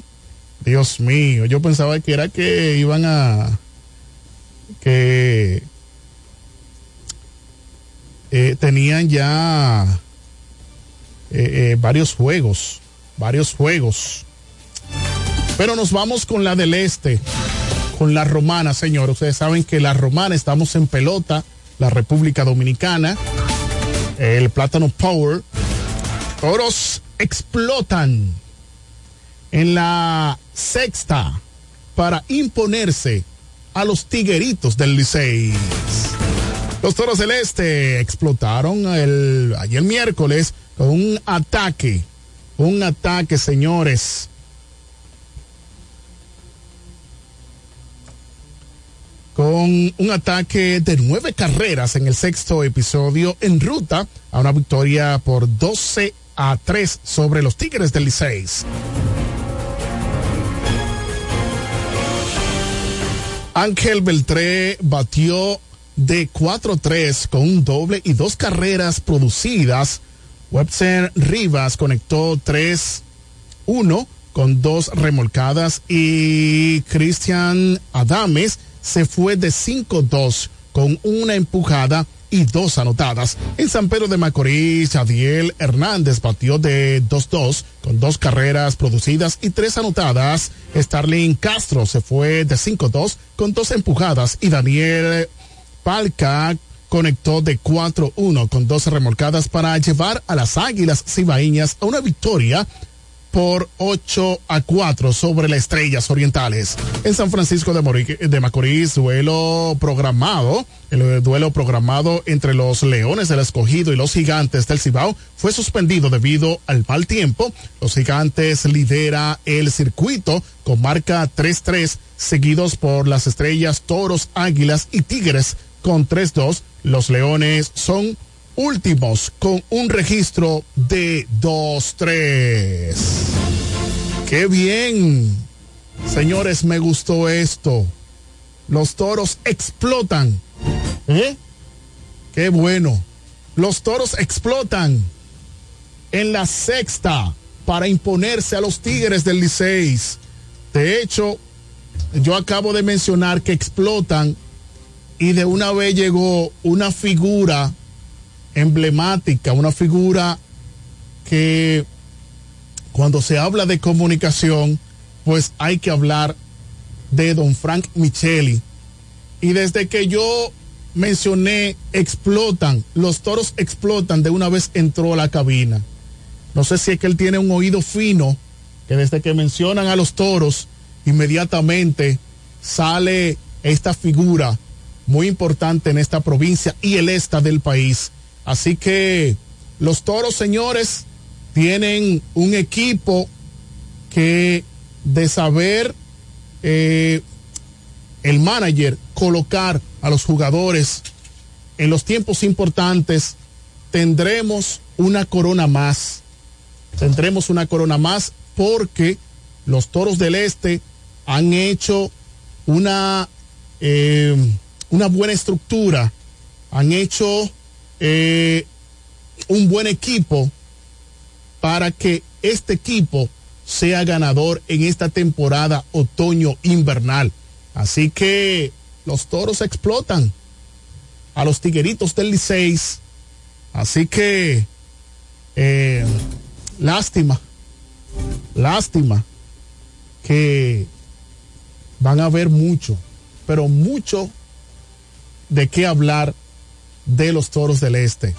S5: Dios mío, yo pensaba que era que iban a que eh, tenían ya eh, eh, varios juegos, varios juegos. Pero nos vamos con la del este, con la romana, señor. Ustedes saben que la romana estamos en pelota, la República Dominicana, el Plátano Power. Toros explotan en la sexta para imponerse a los tigueritos del Licey. Los toros del este explotaron el, ayer miércoles con un ataque, un ataque, señores. Con un ataque de nueve carreras en el sexto episodio en ruta a una victoria por 12 a 3 sobre los Tigres del Licey. Ángel Beltré batió de 4-3 con un doble y dos carreras producidas. Webster Rivas conectó 3-1 con dos remolcadas y Cristian Adames se fue de 5-2 con una empujada y dos anotadas. En San Pedro de Macorís, Adiel Hernández batió de 2-2 con dos carreras producidas y tres anotadas. Starling Castro se fue de 5-2 con dos empujadas y Daniel Palca conectó de 4-1 con dos remolcadas para llevar a las Águilas Cibaeñas a una victoria por 8 a 4 sobre las Estrellas Orientales. En San Francisco de, de Macorís, duelo programado, el duelo programado entre los Leones del Escogido y los Gigantes del Cibao fue suspendido debido al mal tiempo. Los Gigantes lidera el circuito con marca 3-3, seguidos por las Estrellas, Toros, Águilas y Tigres con 3-2. Los Leones son últimos con un registro de 2-3. ¡Qué bien! Señores, me gustó esto. Los toros explotan. ¿Eh? ¡Qué bueno! Los toros explotan en la sexta para imponerse a los Tigres del Liceis. De hecho, yo acabo de mencionar que explotan y de una vez llegó una figura emblemática, una figura que cuando se habla de comunicación, pues hay que hablar de don Frank Micheli. Y desde que yo mencioné explotan, los toros explotan, de una vez entró a la cabina. No sé si es que él tiene un oído fino, que desde que mencionan a los toros, inmediatamente sale esta figura muy importante en esta provincia y el este del país. Así que los toros, señores, tienen un equipo que de saber eh, el manager colocar a los jugadores en los tiempos importantes, tendremos una corona más. Tendremos una corona más porque los toros del este han hecho una, eh, una buena estructura, han hecho eh, un buen equipo para que este equipo sea ganador en esta temporada otoño invernal. Así que los toros explotan a los tigueritos del Liceis. Así que eh, lástima, lástima que van a haber mucho, pero mucho de qué hablar de los toros del este.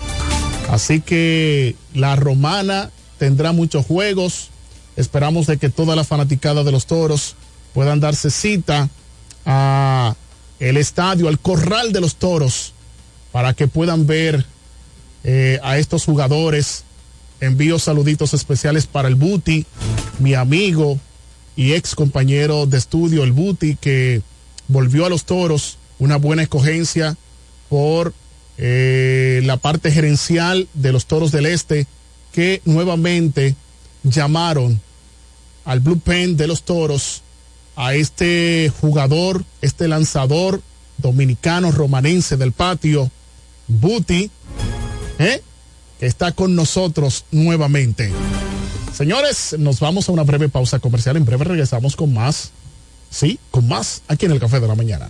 S5: Así que la romana tendrá muchos juegos. Esperamos de que toda la fanaticada de los toros puedan darse cita a el estadio, al corral de los toros, para que puedan ver eh, a estos jugadores. Envío saluditos especiales para el Buti, mi amigo y ex compañero de estudio, el Buti, que volvió a los toros, una buena escogencia por eh, la parte gerencial de los toros del este, que nuevamente llamaron al Blue Pen de los toros a este jugador, este lanzador dominicano romanense del patio, Buti, ¿eh? que está con nosotros nuevamente. Señores, nos vamos a una breve pausa comercial. En breve regresamos con más. Sí, con más aquí en el Café de la Mañana.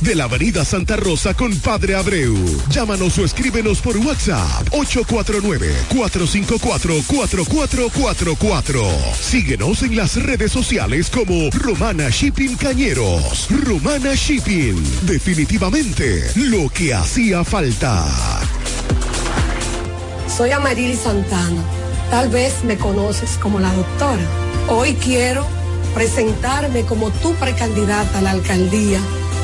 S12: de la Avenida Santa Rosa con Padre Abreu. Llámanos o escríbenos por WhatsApp 849-454-4444. Síguenos en las redes sociales como Romana Shipping Cañeros. Romana Shipping. Definitivamente lo que hacía falta.
S21: Soy Amarili Santana. Tal vez me conoces como la doctora. Hoy quiero presentarme como tu precandidata a la alcaldía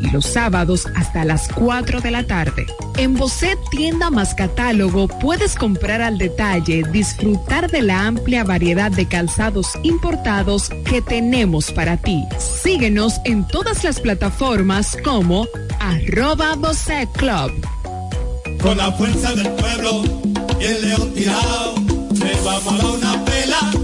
S13: y los sábados hasta las 4 de la tarde. En Bocet Tienda más Catálogo puedes comprar al detalle, disfrutar de la amplia variedad de calzados importados que tenemos para ti. Síguenos en todas las plataformas como arroba Bocet Club.
S3: Con la fuerza del pueblo el león tirado, vamos a dar una pela.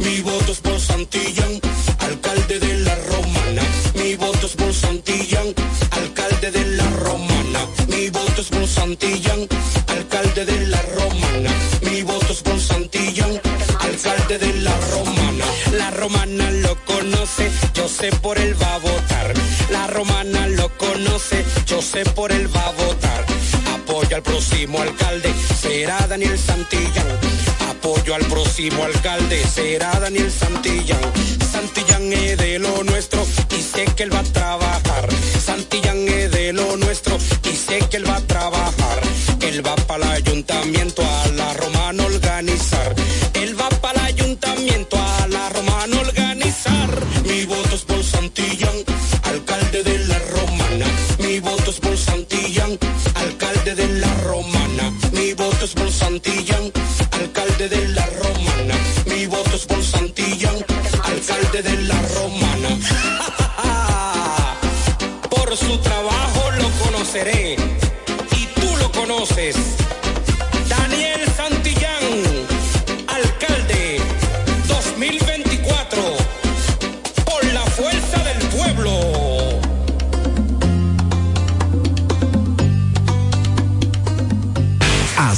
S3: Mi voto es por Santillán, alcalde de la Romana. Mi voto es por Santillán, alcalde de la
S1: Romana. Mi voto es por Santillán, alcalde de la Romana. Mi voto es por Santillán, alcalde de la Romana. La Romana lo conoce, yo sé por él va a votar. La Romana lo conoce, yo sé por él va a votar. Apoya al próximo alcalde, será Daniel Santillán Apoyo al próximo alcalde, será Daniel Santillán. Santillán es de lo nuestro y sé que él va a trabajar. Santillán es de lo nuestro y sé que él va a trabajar. Él va para el ayuntamiento a la romana organizar. Alcalde de la romana. Mi voto es por Santillán, alcalde de la romana. *laughs* Por su trabajo lo conoceré y tú lo conoces.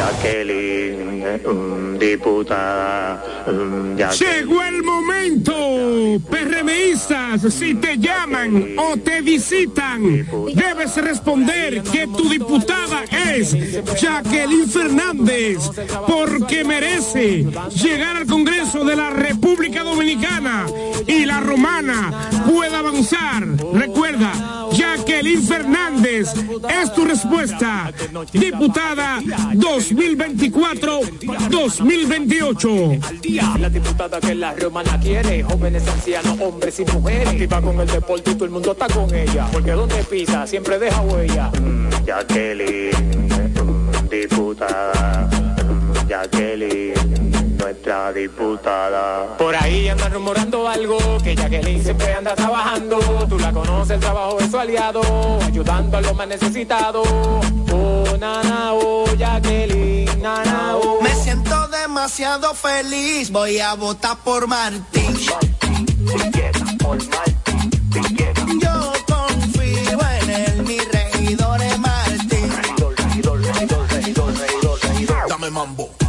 S16: Jacqueline, diputada.
S17: Llegó el momento, PRMistas, si te llaman o te visitan, debes responder que tu diputada es Jacqueline Fernández, porque merece llegar al Congreso de la República Dominicana y la romana pueda avanzar. Recuerda, Jacqueline Fernández es tu respuesta, diputada 2024-2028.
S18: La diputada que la romana quiere, jóvenes, ancianos, hombres y mujeres. Activa con el deporte y todo el mundo está con ella. Porque donde pisa siempre deja huella.
S16: Jacqueline, mm, diputada, mm, Jacqueline, nuestra diputada.
S18: Por ahí andan rumorando algo, que Jacqueline siempre anda trabajando. Tú la conoces, el trabajo de su aliado, ayudando a los más necesitados. Oh, nana, oh, Jacqueline, nana, oh.
S3: Me siento demasiado feliz, voy a votar por Martín. Yo confío en él, mi regidor es Martín.
S12: Dame mambo.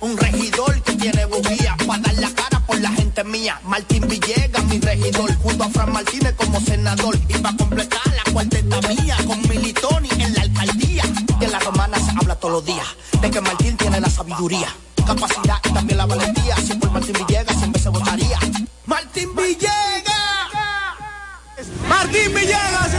S3: Un regidor que tiene bujía para dar la cara por la gente mía. Martín Villegas, mi regidor, junto a Fran Martínez como senador. Y para completar la cuarteta mía con Militoni en la alcaldía. En la romana se habla todos los días de que Martín tiene la sabiduría, capacidad y también la valentía. Si por Martín Villegas siempre se votaría. Martín Villegas.
S20: Martín Villegas,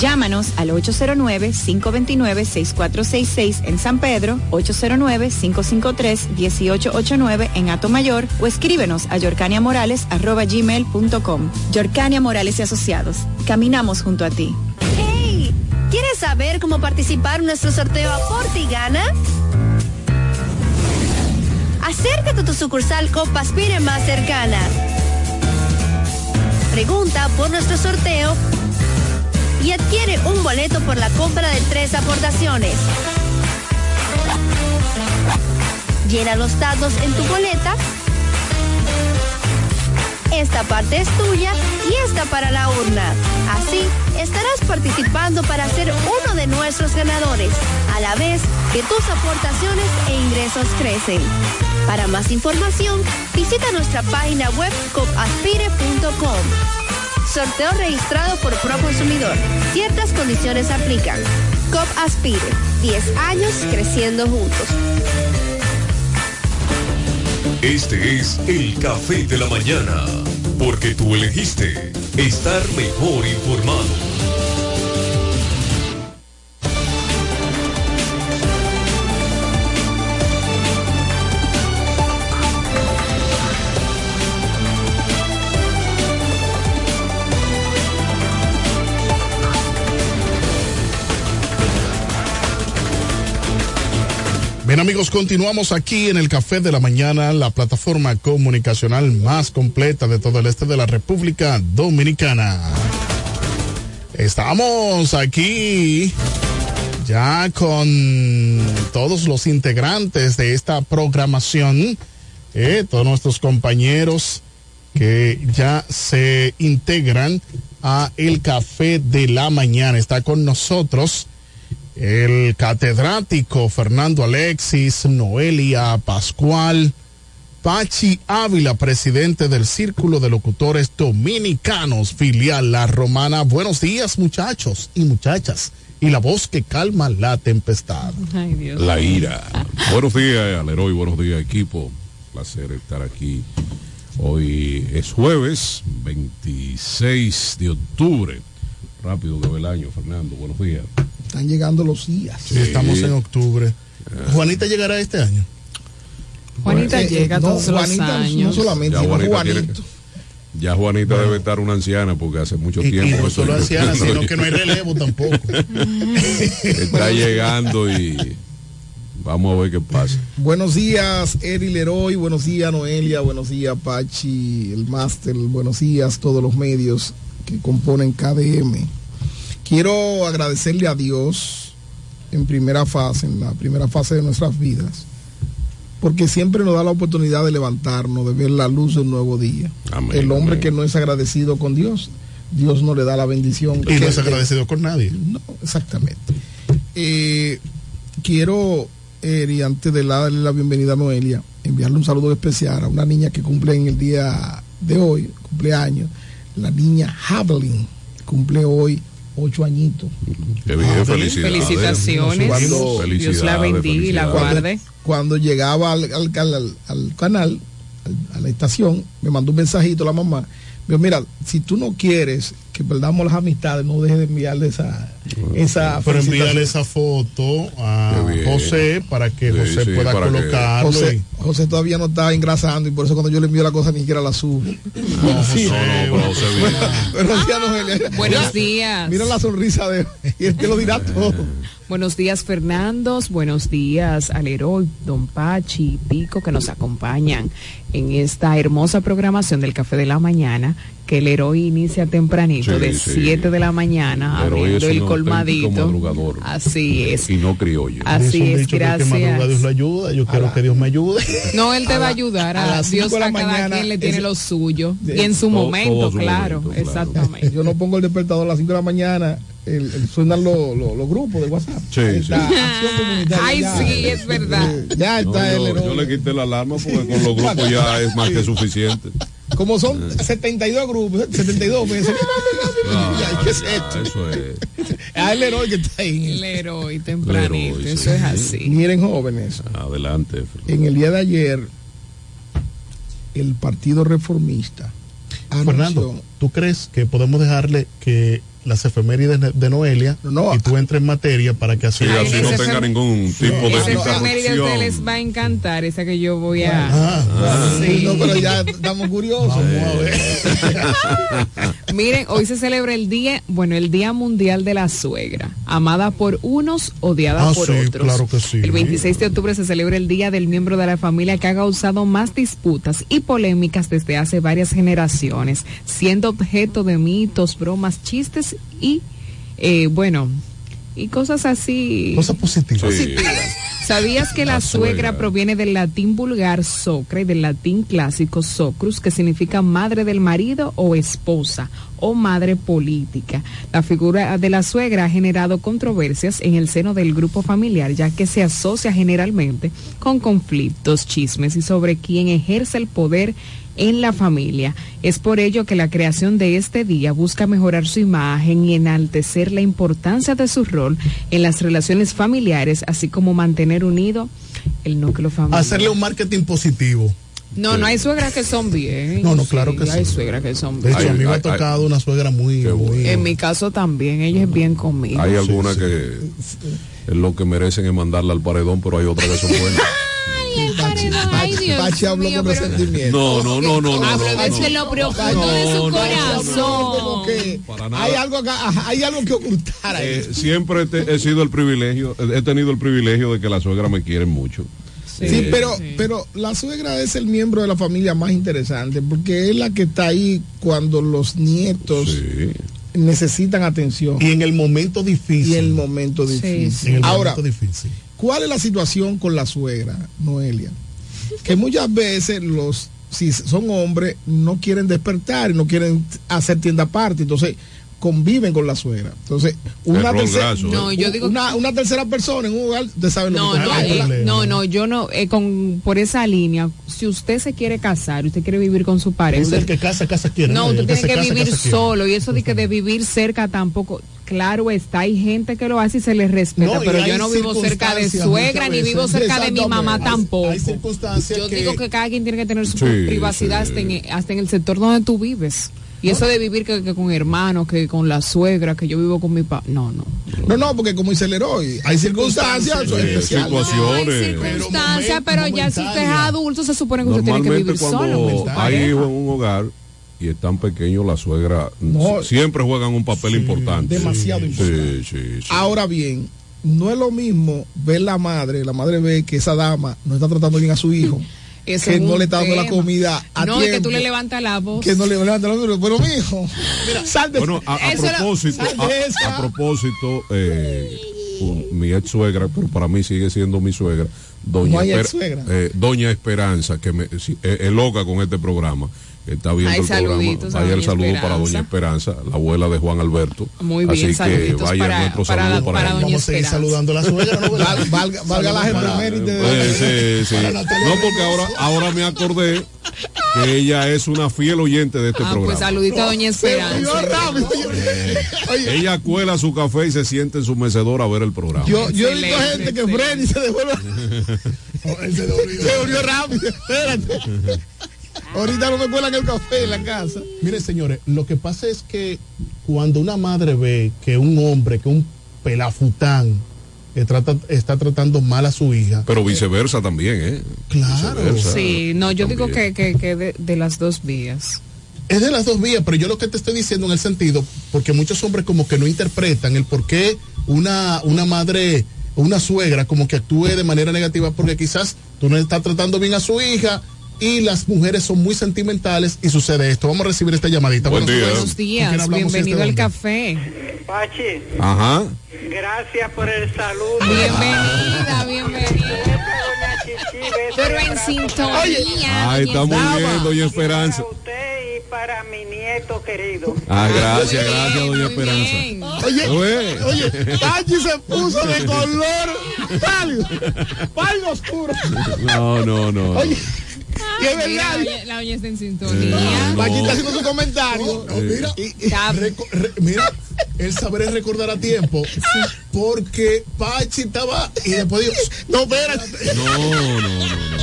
S19: Llámanos al 809-529-6466 en San Pedro, 809-553-1889 en Atomayor o escríbenos a yorcaniamorales.com. Yorcania Morales y Asociados. Caminamos junto a ti.
S6: ¡Hey! ¿Quieres saber cómo participar en nuestro sorteo Aporte y Gana? Acércate a tu sucursal Copaspire más cercana. Pregunta por nuestro sorteo y adquiere un boleto por la compra de tres aportaciones. Llena los datos en tu boleta. Esta parte es tuya y esta para la urna. Así estarás participando para ser uno de nuestros ganadores, a la vez que tus aportaciones e ingresos crecen. Para más información, visita nuestra página web copaspire.com. Sorteo registrado por Proconsumidor. Ciertas condiciones aplican. COP Aspire. 10 años creciendo juntos.
S22: Este es el café de la mañana, porque tú elegiste estar mejor informado.
S5: Amigos, continuamos aquí en el Café de la Mañana, la plataforma comunicacional más completa de todo el este de la República Dominicana. Estamos aquí ya con todos los integrantes de esta programación, eh, todos nuestros compañeros que ya se integran a el Café de la Mañana. Está con nosotros el catedrático Fernando Alexis, Noelia Pascual, Pachi Ávila, presidente del Círculo de Locutores Dominicanos, filial La Romana. Buenos días, muchachos y muchachas. Y la voz que calma la tempestad.
S23: Ay, Dios.
S24: La ira. buenos días, Aleroy. Buenos días, equipo. Placer estar aquí. Hoy es jueves 26 de octubre. Rápido que va el año, Fernando. Buenos días.
S25: Están llegando los días.
S5: Sí, estamos en octubre. Juanita llegará este año.
S23: Juanita
S25: Eh,
S23: llega
S25: no,
S23: todos los
S25: Juanita no
S23: años.
S25: solamente,
S24: Ya Juanita,
S25: Juanito.
S24: tiene- ya Juanita debe estar una anciana porque hace mucho
S5: Y, y
S24: tiempo.
S5: no solo anciana, sino que no hay relevo tampoco. *laughs*
S24: Está llegando y vamos a ver qué pasa.
S25: Buenos días, Eri Leroy, buenos días, Noelia, buenos días, Pachi, el máster, buenos días, todos los medios que componen KDM. Quiero agradecerle a Dios en primera fase, en la primera fase de nuestras vidas, porque siempre nos da la oportunidad de levantarnos, de ver la luz de un nuevo día.
S26: Amén,
S25: el hombre
S26: amén.
S25: que no es agradecido con Dios, Dios no le da la bendición.
S5: Y no es agradecido con nadie.
S25: No, exactamente. Eh, quiero, Eri, antes de darle la bienvenida a Noelia, enviarle un saludo especial a una niña que cumple en el día de hoy, cumpleaños, la niña Havelin, cumple hoy ocho añitos.
S26: Qué bien, felicidades.
S23: Felicitaciones.
S25: Cuando-
S23: Dios la bendiga y la
S26: felicidades.
S23: guarde.
S25: Cuando llegaba al, al- al- al canal, al- a la estación, me mandó un mensajito la mamá. Me dijo, mira, si tú no quieres que perdamos las amistades, no dejes de enviarle esa, esa
S5: Pero envíale esa foto a. José para que
S25: Sí,
S5: José
S25: sí,
S5: pueda
S25: que-
S5: colocarlo.
S25: José, todavía no está engrasando y por eso cuando yo le envío la cosa ni siquiera la subo. *laughs* Sí.
S26: No, no, pero José bien.
S25: Buenos días.
S23: Buenos
S25: Mira-
S23: días.
S25: Mira la sonrisa de *laughs* y él te lo dirá todo.
S23: Buenos días, Fernandos. Buenos días al Don Pachi Pico que nos acompañan en esta hermosa programación del Café de la Mañana, que el héroe inicia tempranito,
S26: Sí,
S23: de
S26: sí.
S23: 7 de la mañana, abriendo el colmadito. Así es.
S26: Y no criollo.
S23: Así es,
S5: que el
S23: gracias.
S5: Dios lo ayuda. Yo quiero que Dios me ayude.
S23: No, él te
S25: A
S23: va a ayudar.
S25: a
S23: A,
S25: las
S23: Dios
S25: cinco de la
S23: a cada
S25: mañana,
S23: quien le tiene
S25: ese-
S23: lo suyo.
S25: de-
S23: y en su
S25: todo-
S23: momento,
S25: todo su
S23: claro.
S25: momento, claro.
S23: Exactamente.
S25: Yo no pongo el despertador a las 5 de la mañana, el, el- suenan los grupos de WhatsApp.
S26: Sí,
S25: Ahí
S26: sí.
S23: Ay,
S25: ya.
S23: sí, es verdad.
S25: Eh, Ya
S26: No,
S25: está el
S26: yo,
S25: héroe.
S26: yo le quité la alarma porque con los grupos *laughs* ya es más que suficiente.
S25: Como son 72 grupos, 72 meses. Ay, ¿qué es esto?
S26: Eso es.
S25: Ah, el héroe que está ahí.
S23: El héroe tempranito,
S26: Leroy,
S23: eso
S26: sí.
S23: es así.
S25: Miren, jóvenes,
S26: Adelante.
S25: en el día de ayer, el Partido Reformista.
S5: Fernando, ¿tú crees que podemos dejarle que las efemérides de- Noelia y tú entres en materia para que así,
S26: Sí, así no tenga
S23: fem-
S26: ningún tipo de
S23: Esa a
S26: interrupción.
S23: les va a encantar, esa que yo voy a...
S25: Ah,
S23: Sí.
S25: No, pero ya estamos curiosos. *laughs*
S23: Miren, hoy se celebra el día, bueno, el Día Mundial de la Suegra, amada por unos, odiada
S5: Ah,
S23: por
S5: sí,
S23: otros.
S5: claro que sí.
S23: El 26 de octubre se celebra el Día del Miembro de la Familia que ha causado más disputas y polémicas desde hace varias generaciones, siendo objeto de mitos, bromas, chistes y, eh, bueno, y cosas así.
S5: Cosas positivas.
S23: Positivas. ¿Sabías que la,
S5: La
S23: suegra,
S5: suegra.
S23: proviene del latín vulgar socra y del latín clásico socrus, que significa madre del marido o esposa o madre política? La figura de la suegra ha generado controversias en el seno del grupo familiar, ya que se asocia generalmente con conflictos, chismes y sobre quién ejerce el poder en la familia. Es por ello que la creación de este día busca mejorar su imagen y enaltecer la importancia de su rol en las relaciones familiares, así como mantener unido el núcleo familiar.
S5: hacerle un marketing positivo.
S23: No, no hay suegras que son bien.
S5: No, no, claro que
S23: Hay
S5: sí.
S23: suegras que son
S5: De hecho, a mí me ha tocado una suegra muy, muy
S23: En mi caso también, ella es bien conmigo.
S26: Hay algunas que es lo que merecen es mandarla al paredón, pero hay otras que son buenas. *laughs*
S23: Ay, Dios
S25: Pachi habló
S23: mío,
S25: con
S23: pero-
S25: resentimiento.
S26: No, no, no, no.
S23: Ah, lo profundo
S26: No,
S23: de su
S26: no,
S23: corazón.
S25: Como que
S26: nada.
S25: hay algo acá, hay algo que ocultar ahí.
S26: Eh, siempre te- he sido el privilegio, he tenido el privilegio de que la suegra me quieren mucho.
S25: Sí,
S26: Eh,
S25: pero, pero la suegra es el miembro de la familia más interesante porque es la que está ahí cuando los nietos necesitan atención.
S5: Y en el momento difícil.
S25: Y en el momento
S5: Sí,
S25: difícil.
S5: sí. En el
S25: Ahora,
S5: momento difícil.
S25: ¿Cuál es la situación con la suegra, Noelia? Que muchas veces los, si son hombres, no quieren despertar y no quieren hacer tienda aparte. Entonces, conviven con la suegra. Entonces, una, tercera,
S26: graso, ¿eh?
S23: No, yo digo-
S25: una, una tercera persona en un lugar, usted sabe lo
S23: No,
S25: que
S23: no, eh, no, no, yo no, eh, con, por esa línea, si usted se quiere casar, usted quiere vivir con su pareja.
S5: Es el que casa, casa quiere.
S23: No, usted
S5: que
S23: tiene que
S5: casa,
S23: vivir
S5: casa quiere.
S23: solo y eso de que de vivir cerca tampoco. Claro está, hay gente que lo hace y se les respeta,
S5: No,
S23: pero
S5: hay
S23: yo no vivo cerca de
S5: circunstancias
S23: suegra ni vivo cerca de mi mamá tampoco.
S5: Hay circunstancias
S23: Yo
S5: que-
S23: digo que cada quien tiene que tener su
S5: Sí,
S23: privacidad
S5: sí.
S23: hasta, en, hasta en el sector donde tú vives. Y eso de vivir que, que con hermanos, que con la suegra, que yo vivo con mi papá. No, no.
S25: No, no, porque como dice Leroy, hay circunstancias
S26: Sí,
S25: especiales.
S26: situaciones.
S23: Circunstancia, pero ya si usted es adulto, se supone que usted tiene que vivir solo.
S26: cuando hay
S23: pareja.
S26: hijos en un hogar y están pequeños, la suegra
S25: No.
S26: siempre juegan un papel importante.
S25: demasiado
S26: importante. Sí, sí, sí.
S25: Ahora bien, no es lo mismo ver la madre, la madre ve que esa dama no está tratando bien a su hijo, *laughs*
S23: Eso
S25: que
S23: es
S25: no le está dando la comida a
S23: No, que tú le levantas la voz.
S25: que no le levanta la mano, pero mi hijo, sal de
S26: Bueno, a, propósito, a, propósito, eh, un- mi ex suegra, pero para mí sigue siendo mi suegra, Doña,
S25: No
S26: Esper- eh, Doña Esperanza, que me, eh, es loca con este programa. Que Está viendo
S23: Ay,
S26: el programa. Vaya el saludo para
S23: Esperanza.
S26: Doña Esperanza, la abuela de Juan Alberto.
S23: Muy bien,
S26: Así que vaya
S23: para-
S26: nuestro
S23: para-
S26: saludo para,
S23: para. Doña
S5: Vamos a seguir
S23: Esperanza.
S5: saludando a la suegra, ¿no?
S25: valga, valga la
S26: Eh, sí, sí. No, porque ahora, ahora me acordé que ella es una fiel oyente de este
S23: Ah,
S26: programa.
S23: pues saludito a Doña Esperanza.
S26: Ella cuela su café y se siente en su mecedor a ver el programa.
S25: Yo, yo he visto gente que frena y se devuelve. *laughs* se devolvió rápido. Espérate. Ahorita no me cuelan el café en la casa.
S5: Mire, señores, lo que pasa es que cuando una madre ve que un hombre, que un pelafután eh, trata- está tratando mal a su hija,
S26: Pero viceversa también, ¿eh?
S5: Claro.
S26: Viceversa.
S23: Sí, no, yo digo que, que, que de, de las dos vías.
S5: es de las dos vías, pero yo lo que te estoy diciendo en el sentido, porque muchos hombres como que no interpretan el por qué una, una madre, una suegra como que actúe de manera negativa, porque quizás tú no estás tratando bien a su hija y las mujeres son muy sentimentales y sucede esto. Vamos a recibir esta llamadita.
S26: Buen día.
S23: Buenos
S5: ¿con quién
S23: días, bienvenido
S5: desde
S23: al café.
S27: Pachi,
S26: Ajá.
S27: gracias por el saludo.
S23: Bienvenida, bienvenida. Pero en sintonía.
S26: Ay, está muy bien, Doña Esperanza.
S27: Usted y para mi nieto querido.
S26: Ah, gracias, gracias, Doña Esperanza.
S25: Oye,
S26: Oye.
S25: oye, Pachi se puso de *laughs* color pálido, pálido oscuro.
S26: No, no, no.
S25: Oye, es verdad.
S23: la doña- la doña está en sintonía.
S25: Pachi está haciendo su comentario.
S5: Mira, mira, el saber es recordar a tiempo. Porque Pachi estaba y después dijo, no, espérate.
S26: No, no, no, no.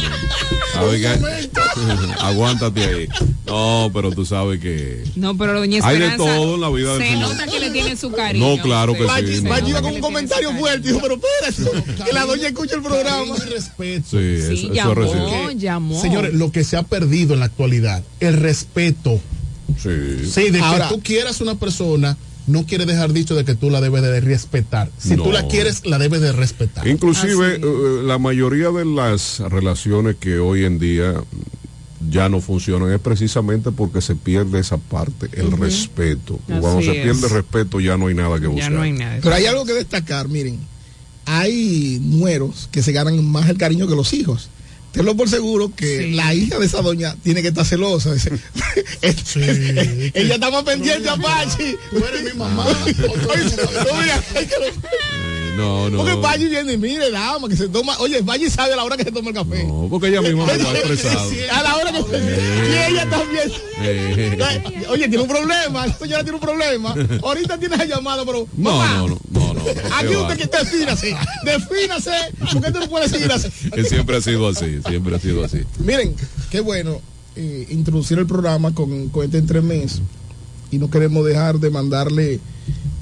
S26: ¿Sabe qué? *laughs* Aguántate ahí. No, pero tú sabes que.
S23: No, pero doña
S26: Hay de
S23: Esperanza.
S26: todo en la vida del
S23: Se
S26: señor.
S23: nota que le tiene su cariño.
S26: No, claro que
S25: Pachi,
S26: sí.
S25: Pachi iba con un comentario fuerte. Dijo, pero espérate, que la doña escucha el programa.
S5: Y respeto.
S26: Sí, eso,
S23: Sí,
S26: eso
S23: llamó, llamó.
S5: Señores, lo que se ha perdido en la actualidad, el respeto.
S26: Sí.
S5: Sí, de
S25: Ahora-
S5: que tú quieras una persona, no quiere dejar dicho de que tú la debes de respetar. Si tú la quieres, la debes de respetar.
S26: Inclusive
S23: Así.
S26: eh, la mayoría de las relaciones que hoy en día ya no funcionan es precisamente porque se pierde esa parte, el respeto. Cuando se pierde el respeto ya no hay nada que buscar.
S23: Ya no hay nada.
S25: Pero hay algo que destacar, miren. Hay nueros que se ganan más el cariño que los hijos. Tenlo por seguro que
S23: Sí.
S25: la hija de esa doña tiene que estar celosa. *laughs* *laughs* Ella está más pendiente a Pachi.
S5: Tú eres mi mamá. *laughs*
S25: no,
S26: no.
S25: Porque Pachi viene y mire, dama, que se toma. Oye, Pachi sabe a la hora que se toma el café.
S26: No, porque ella misma me lo ha expresado.
S25: A la hora que se. Y ella también. Oye, tiene un problema. La señora tiene un problema. Ahorita tiene esa llamada, pero.
S26: no, no, no, no, no.
S25: Aquí usted que defínase, defínase, porque tú no puedes seguir así.
S26: Que siempre ha sido así, siempre ha sido así.
S25: Miren, qué bueno eh, introducir el programa con, con este entremés y no queremos dejar de mandarle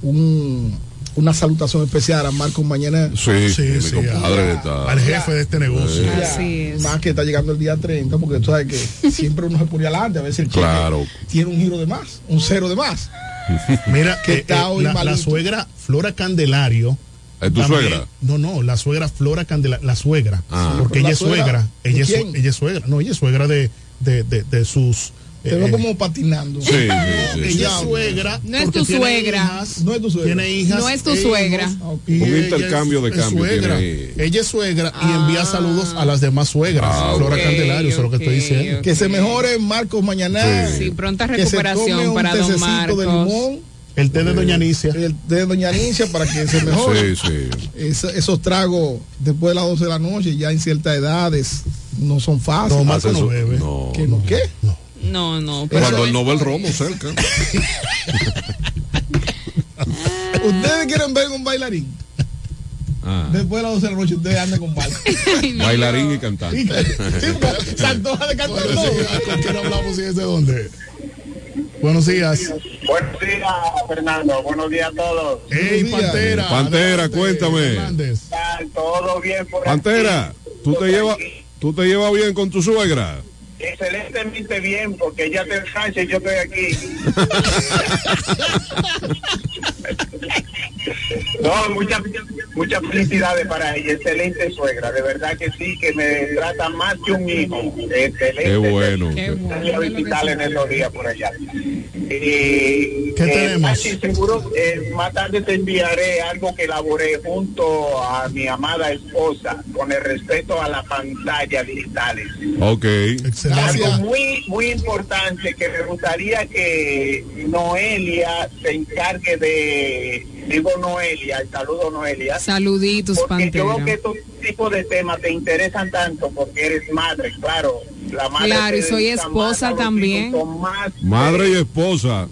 S25: un, una salutación especial a Marcos Mañana.
S26: Sí,
S5: Sí,
S26: mi
S5: sí,
S26: compadre
S5: a-
S26: está.
S5: al jefe de este negocio.
S25: Ya,
S23: Así es.
S25: Más que está llegando el día 30, porque tú sabes que *laughs* siempre uno se pone adelante a ver si el cheque
S26: Claro.
S25: tiene un giro de más, un cero de más. *laughs*
S5: Mira,
S25: Que
S5: eh,
S25: está
S5: eh,
S25: hoy
S5: la, suegra Flora Candelario.
S26: ¿Es tu
S5: también-
S26: suegra?
S5: No, no, la suegra Flora Candelario, la suegra.
S26: Ah.
S5: porque
S25: ¿La
S5: ella es
S25: suegra
S5: es, ella es suegra. No, ella es suegra de, de, de, de sus.
S25: Te veo como patinando.
S26: Sí, sí, sí. *laughs*
S5: ella es suegra.
S23: No es tu suegra.
S5: hijas,
S25: No es tu suegra.
S5: Tiene hijas.
S23: No es tu suegra.
S5: hijos,
S25: Ah, ok.
S5: y
S26: Un intercambio de
S5: es
S26: cambio tiene
S5: suegra.
S26: ahí.
S5: Ella es suegra y envía saludos a las demás suegras.
S26: Ah,
S5: Flora Candelario, eso es lo que estoy diciendo.
S25: Que se mejore Marcos mañana.
S23: Sí, pronta
S25: Que se tome
S23: recuperación
S25: un
S23: para don
S25: tececito
S23: Marcos.
S25: de limón,
S5: El té de Doña Anicia.
S25: el de Doña Anicia para que se mejore.
S26: Sí, sí.
S25: Esa- esos tragos después de las 12 de la noche, ya en ciertas edades, no son fáciles.
S5: No, Marco no bebe.
S26: No.
S25: ¿Qué no qué?
S23: No, no. pero
S26: Cuando él no ve el romo cerca. *laughs*
S25: ¿Ustedes quieren ver un bailarín?
S26: Ah,
S25: Después de las 12 de la noche, ustedes andan con
S23: Dios. *laughs*
S26: bailarín y cantante. *laughs*
S25: Sí, porque se antoja de cantar
S5: Buenos
S25: todo.
S5: días, ¿Con quién hablamos y desde dónde? Buenos días.
S16: Buenos días, Fernando. Buenos días a todos.
S5: Ey,
S25: días.
S5: Pantera.
S26: Pantera, cuéntame.
S5: Hernández.
S16: ¿Están todo bien por aquí?
S26: Pantera, ¿tú te llevas tú te llevas bien con tu suegra?
S16: Excelentemente bien, porque ella está en Francia y yo estoy aquí. *laughs* No, muchas muchas felicidades para ella, excelente suegra, de verdad que sí, que me trata más que un hijo, excelente.
S26: Qué bueno.
S16: Voy a visitarle en esos días por allá. Eh,
S5: ¿Qué
S16: eh,
S5: tenemos?
S16: Seguro eh, más tarde te enviaré algo que elaboré junto a mi amada esposa con el respeto a la pantalla digitales.
S26: Ok.
S16: Algo muy, muy importante que me gustaría que Noelia se encargue de, digo Noelia, el saludo Noelia.
S23: Saluditos,
S16: Porque yo veo que estos tipos de temas te interesan tanto porque eres madre, claro. La madre
S23: Claro, y soy esposa también.
S16: más,
S26: Madre y esposa.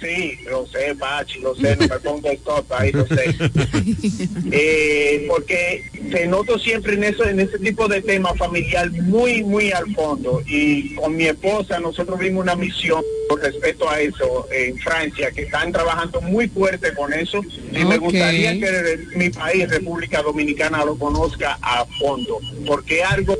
S16: Sí, lo sé, Pachi, lo sé, no me pongo top ahí, lo sé. *laughs* Eh, porque te noto siempre en eso, en ese tipo de tema familiar muy, muy al fondo. Y con mi esposa nosotros vimos una misión con respecto a eso en Francia, que están trabajando muy fuerte con eso. Y me gustaría que mi país, República Dominicana, lo conozca a fondo, porque algo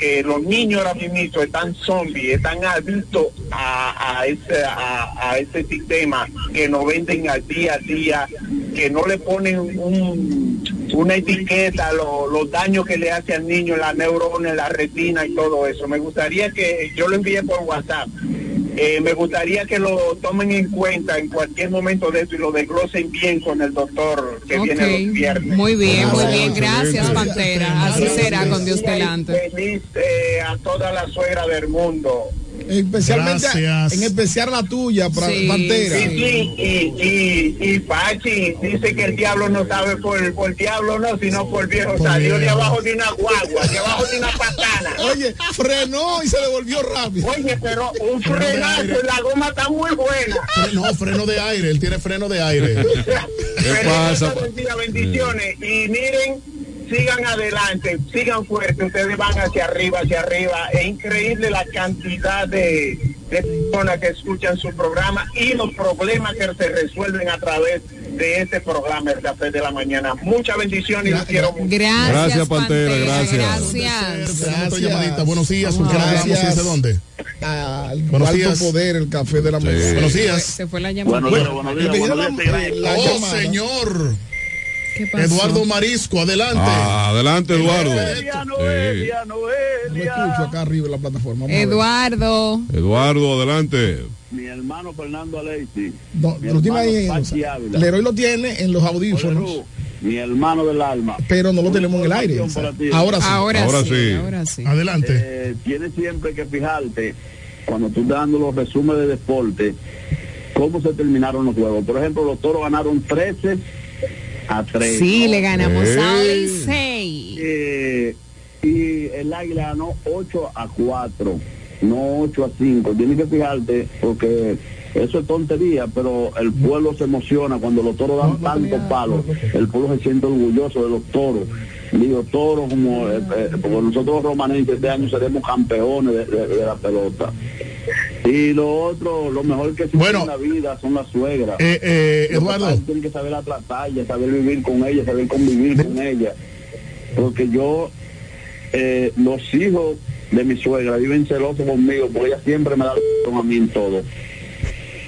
S16: que los niños ahora mismo están zombies, están adictos a, a ese a, ese sistema que nos venden al día a día, que no le ponen un, una etiqueta, lo- los daños que le hace al niño, la neurona, la retina y todo eso. Me gustaría que yo lo envíe por WhatsApp. Eh, me gustaría que lo tomen en cuenta en cualquier momento de esto y lo desglosen bien con el doctor que viene los viernes.
S23: Muy bien, muy bien. Gracias. Pantera. Así será con Dios delante.
S16: Feliz eh, a toda la suegra del mundo.
S25: Especialmente,
S5: Gracias.
S25: en especial la tuya, para
S23: Sí,
S25: Pantera.
S16: Sí, sí, y, y, y Pachi dice que el diablo no sabe por, por diablo, no, sino por viejo.
S5: Por
S16: Salió de abajo de una guagua, de abajo de una patana.
S25: Oye, frenó y se devolvió rápido.
S16: Oye, pero un
S5: Freno
S16: frenazo,
S5: aire.
S16: la goma está muy buena.
S5: No, freno de aire, él tiene freno de aire. *laughs*
S16: ¿Qué
S26: pasa?
S16: bendiciones. Y miren, sigan adelante, sigan fuertes, ustedes van hacia arriba, hacia arriba. Es increíble la cantidad de, de personas que escuchan su programa y los problemas que se resuelven a través de este programa, el Café de la Mañana. Muchas bendiciones y los quiero mucho.
S23: Gracias,
S26: Gracias, Pantera, gracias.
S23: Gracias.
S5: Llamadita. Buenos días, ¿con quién hablamos y
S25: Gracias.
S5: desde dónde?
S25: Al
S5: Buenos
S25: alto
S5: días.
S25: poder, el café de la mañana.
S5: Buenos
S23: Se
S5: días.
S23: fue la llamada.
S16: Buenos días, buenos días, buenos días,
S25: a la- la
S5: Oh,
S25: llamada.
S5: señor. Eduardo Marisco, adelante.
S26: Ah, adelante, Eduardo.
S16: Noelia, Noelia,
S25: No me
S16: Noelia.
S25: escucho acá arriba en la plataforma. Vamos.
S23: Eduardo.
S26: Eduardo, adelante.
S16: Mi hermano Fernando Aleiti.
S25: No,
S16: Mi
S25: lo tiene ahí en
S16: Ávila.
S25: Leroy lo tiene en los audífonos,
S16: Mi hermano del alma.
S25: pero no lo tenemos en el aire. Ahora sí.
S23: Ahora,
S26: Ahora
S23: sí,
S26: sí.
S23: Ahora sí.
S5: Adelante.
S16: Eh, tienes siempre que fijarte cuando tú estás dando los resúmenes de deporte cómo se terminaron los juegos. Por ejemplo, los toros ganaron 13 a 3.
S23: Sí, le ganamos a
S26: Ey.
S23: Licey.
S16: Eh, y el águila ganó 8 a 4, no 8 a 5. Tienes que fijarte porque eso es tontería, pero el pueblo se emociona cuando los toros dan tantos palos. El pueblo se siente orgulloso de los toros. Digo, toros como, eh, eh, porque nosotros los romanenses este año seremos campeones de, de- de la pelota. Y lo otro, lo mejor que existe
S5: Bueno.
S16: en la vida son las suegras.
S5: Eh, eh, Eduardo.
S16: tienen que saber tratarla, saber vivir con ella, saber convivir con ella. Porque yo, eh, los hijos de mi suegra viven celosos conmigo porque ella siempre me da la a mí en todo.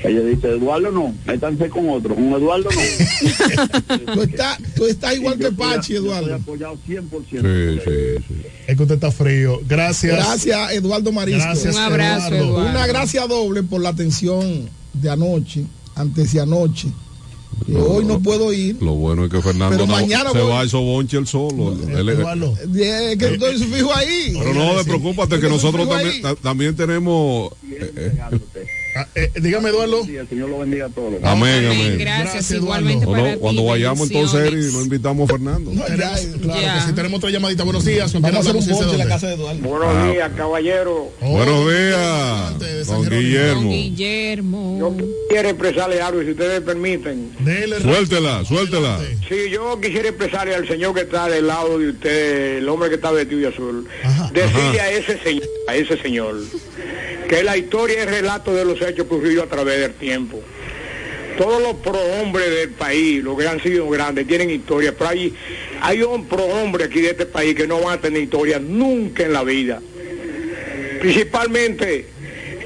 S16: Ella dice, Eduardo no, métanse con otro, con Eduardo no. *laughs*
S25: Tú estás, tú estás igual que Pachi, Eduardo.
S16: apoyado 100%.
S26: Sí, sí, sí.
S5: Es que usted está frío. Gracias.
S25: Gracias, Eduardo Marisco.
S5: Gracias,
S23: Un abrazo, Eduardo.
S25: Una gracia doble por la atención de anoche, antes de anoche. Que hoy no puedo ir.
S26: Lo bueno es que Fernando
S25: Pero
S26: no-
S25: mañana
S26: se
S25: voy.
S26: va a esos bonches él solo. Él es-
S5: Eduardo.
S25: Eh, que estoy fijo ahí.
S26: pero no te preocupes que nosotros
S25: ahí.
S26: también, ta- también tenemos... eh, eh,
S5: Ah, eh, dígame, Eduardo.
S16: Sí, el Señor lo bendiga a todos.
S26: amén, amén.
S23: Gracias,
S5: Gracias,
S23: igualmente para
S26: no,
S23: ti.
S26: cuando vayamos entonces. Eri, lo invitamos a Fernando.
S25: No, ya,
S5: claro
S23: Ya.
S5: que sí, tenemos otra llamadita. Buenos días. ¿Con quién
S25: Vamos a hacer un
S5: y
S25: en la casa de Eduardo.
S27: Buenos
S26: Ah.
S27: días, caballero.
S5: Oh,
S26: Buenos días, don. Guillermo.
S23: Don Guillermo.
S27: Yo quiero expresarle algo, si ustedes me permiten.
S5: Dele,
S26: Suéltela, suéltela.
S5: Adelante.
S27: Sí, yo quisiera expresarle al señor que está del lado de usted, el hombre que está vestido de azul,
S5: Ajá.
S27: decirle
S26: Ajá.
S27: a ese señor, a ese señor, que la historia es relato de los hechos ocurridos a través del tiempo. Todos los prohombres del país, los que han sido grandes, tienen historia, pero hay, hay un prohombre aquí de este país que no van a tener historia nunca en la vida. Principalmente,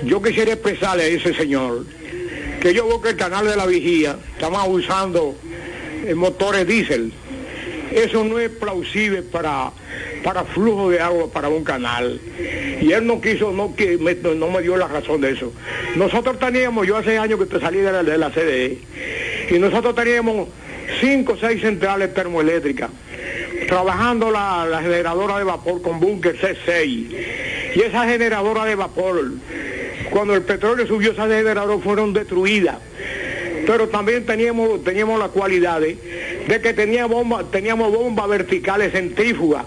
S27: yo quisiera expresarle a ese señor que yo veo que el canal de la vigía estamos usando eh, motores diésel eso no es plausible para, para flujo de agua para un canal. Y él no quiso, no, que me, no me dio la razón de eso. Nosotros teníamos, yo hace años que te salí de la, de la CDE, y nosotros teníamos cinco o seis centrales termoeléctricas, trabajando la, generadora de vapor con búnker C6. Y esa generadora de vapor, cuando el petróleo subió, esas generadoras fueron destruidas pero también teníamos, teníamos la cualidad de, que tenía bomba, teníamos bombas verticales centrífugas.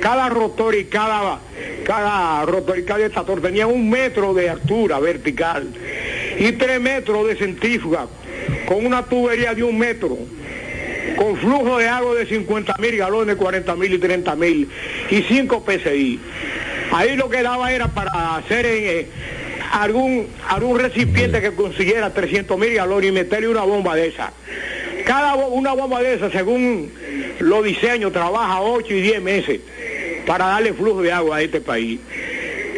S27: Cada rotor y cada, cada rotor y cada estator tenía un metro de altura vertical y tres metros de centrífuga con una tubería de un metro con flujo de agua de 50 mil galones, 40 mil y 30 mil y 5 PSI. Ahí lo que daba era para hacer en, eh, algún, algún recipiente que consiguiera 300 mil galones y meterle una bomba de esa. Cada una bomba de esa, según los diseños, trabaja 8 y 10 meses para darle flujo de agua a este país.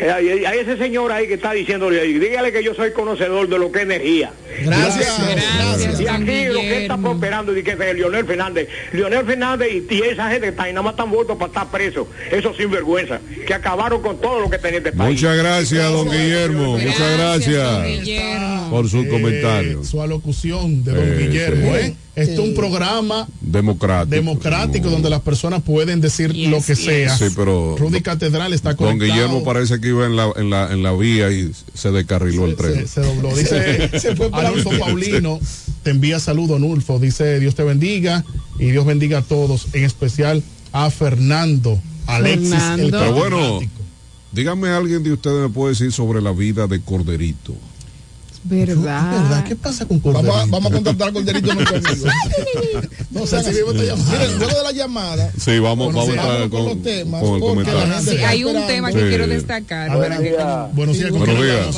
S27: Eh, A ese señor ahí que está diciéndole ahí, dígale que yo soy conocedor de lo que es energía.
S25: Gracias, gracias.
S27: Y aquí lo que está prosperando y que es Leonel Fernández. Leonel Fernández y, y esa gente que está ahí nada más están votos para estar presos. Esos sinvergüenza. Que acabaron con todo lo que tenía este país.
S26: Muchas gracias, don Guillermo. Muchas gracias por sus comentarios.
S5: Su alocución de don
S26: Eh,
S5: Guillermo,
S26: sí.
S5: ¿eh? Este es un programa
S26: Democrático.
S5: democrático donde las personas pueden decir lo que sea.
S26: Sí, pero
S5: Rudy Catedral está
S26: don
S5: conectado.
S26: Guillermo parece que iba en la, en la, en la vía y se descarriló el tren.
S5: se dobló. Dice Anulfo *laughs* *laughs* Paulino, te envía saludo, Anulfo. Dice Dios te bendiga y Dios bendiga a todos, en especial a Fernando, Alexis, el
S26: Pero bueno, dígame alguien de ustedes me puede decir sobre la vida de Corderito.
S23: ¿Verdad?
S5: ¿Verdad? ¿Qué pasa con
S25: Vamos a,
S5: Corderito?
S25: vamos a contactar a Corderito nuestro *laughs* amigo. No sean así. Miren, luego de la llamada,
S26: Sí, vamos, vamos a
S25: vamos
S26: entrar
S25: con
S26: con,
S25: los temas,
S26: con el
S25: porque
S26: comentario.
S25: la gente
S23: Sí, hay un tema que
S26: Sí.
S23: quiero destacar.
S5: Ver,
S23: para que
S5: Buenos días, ¿con
S26: Buenos días.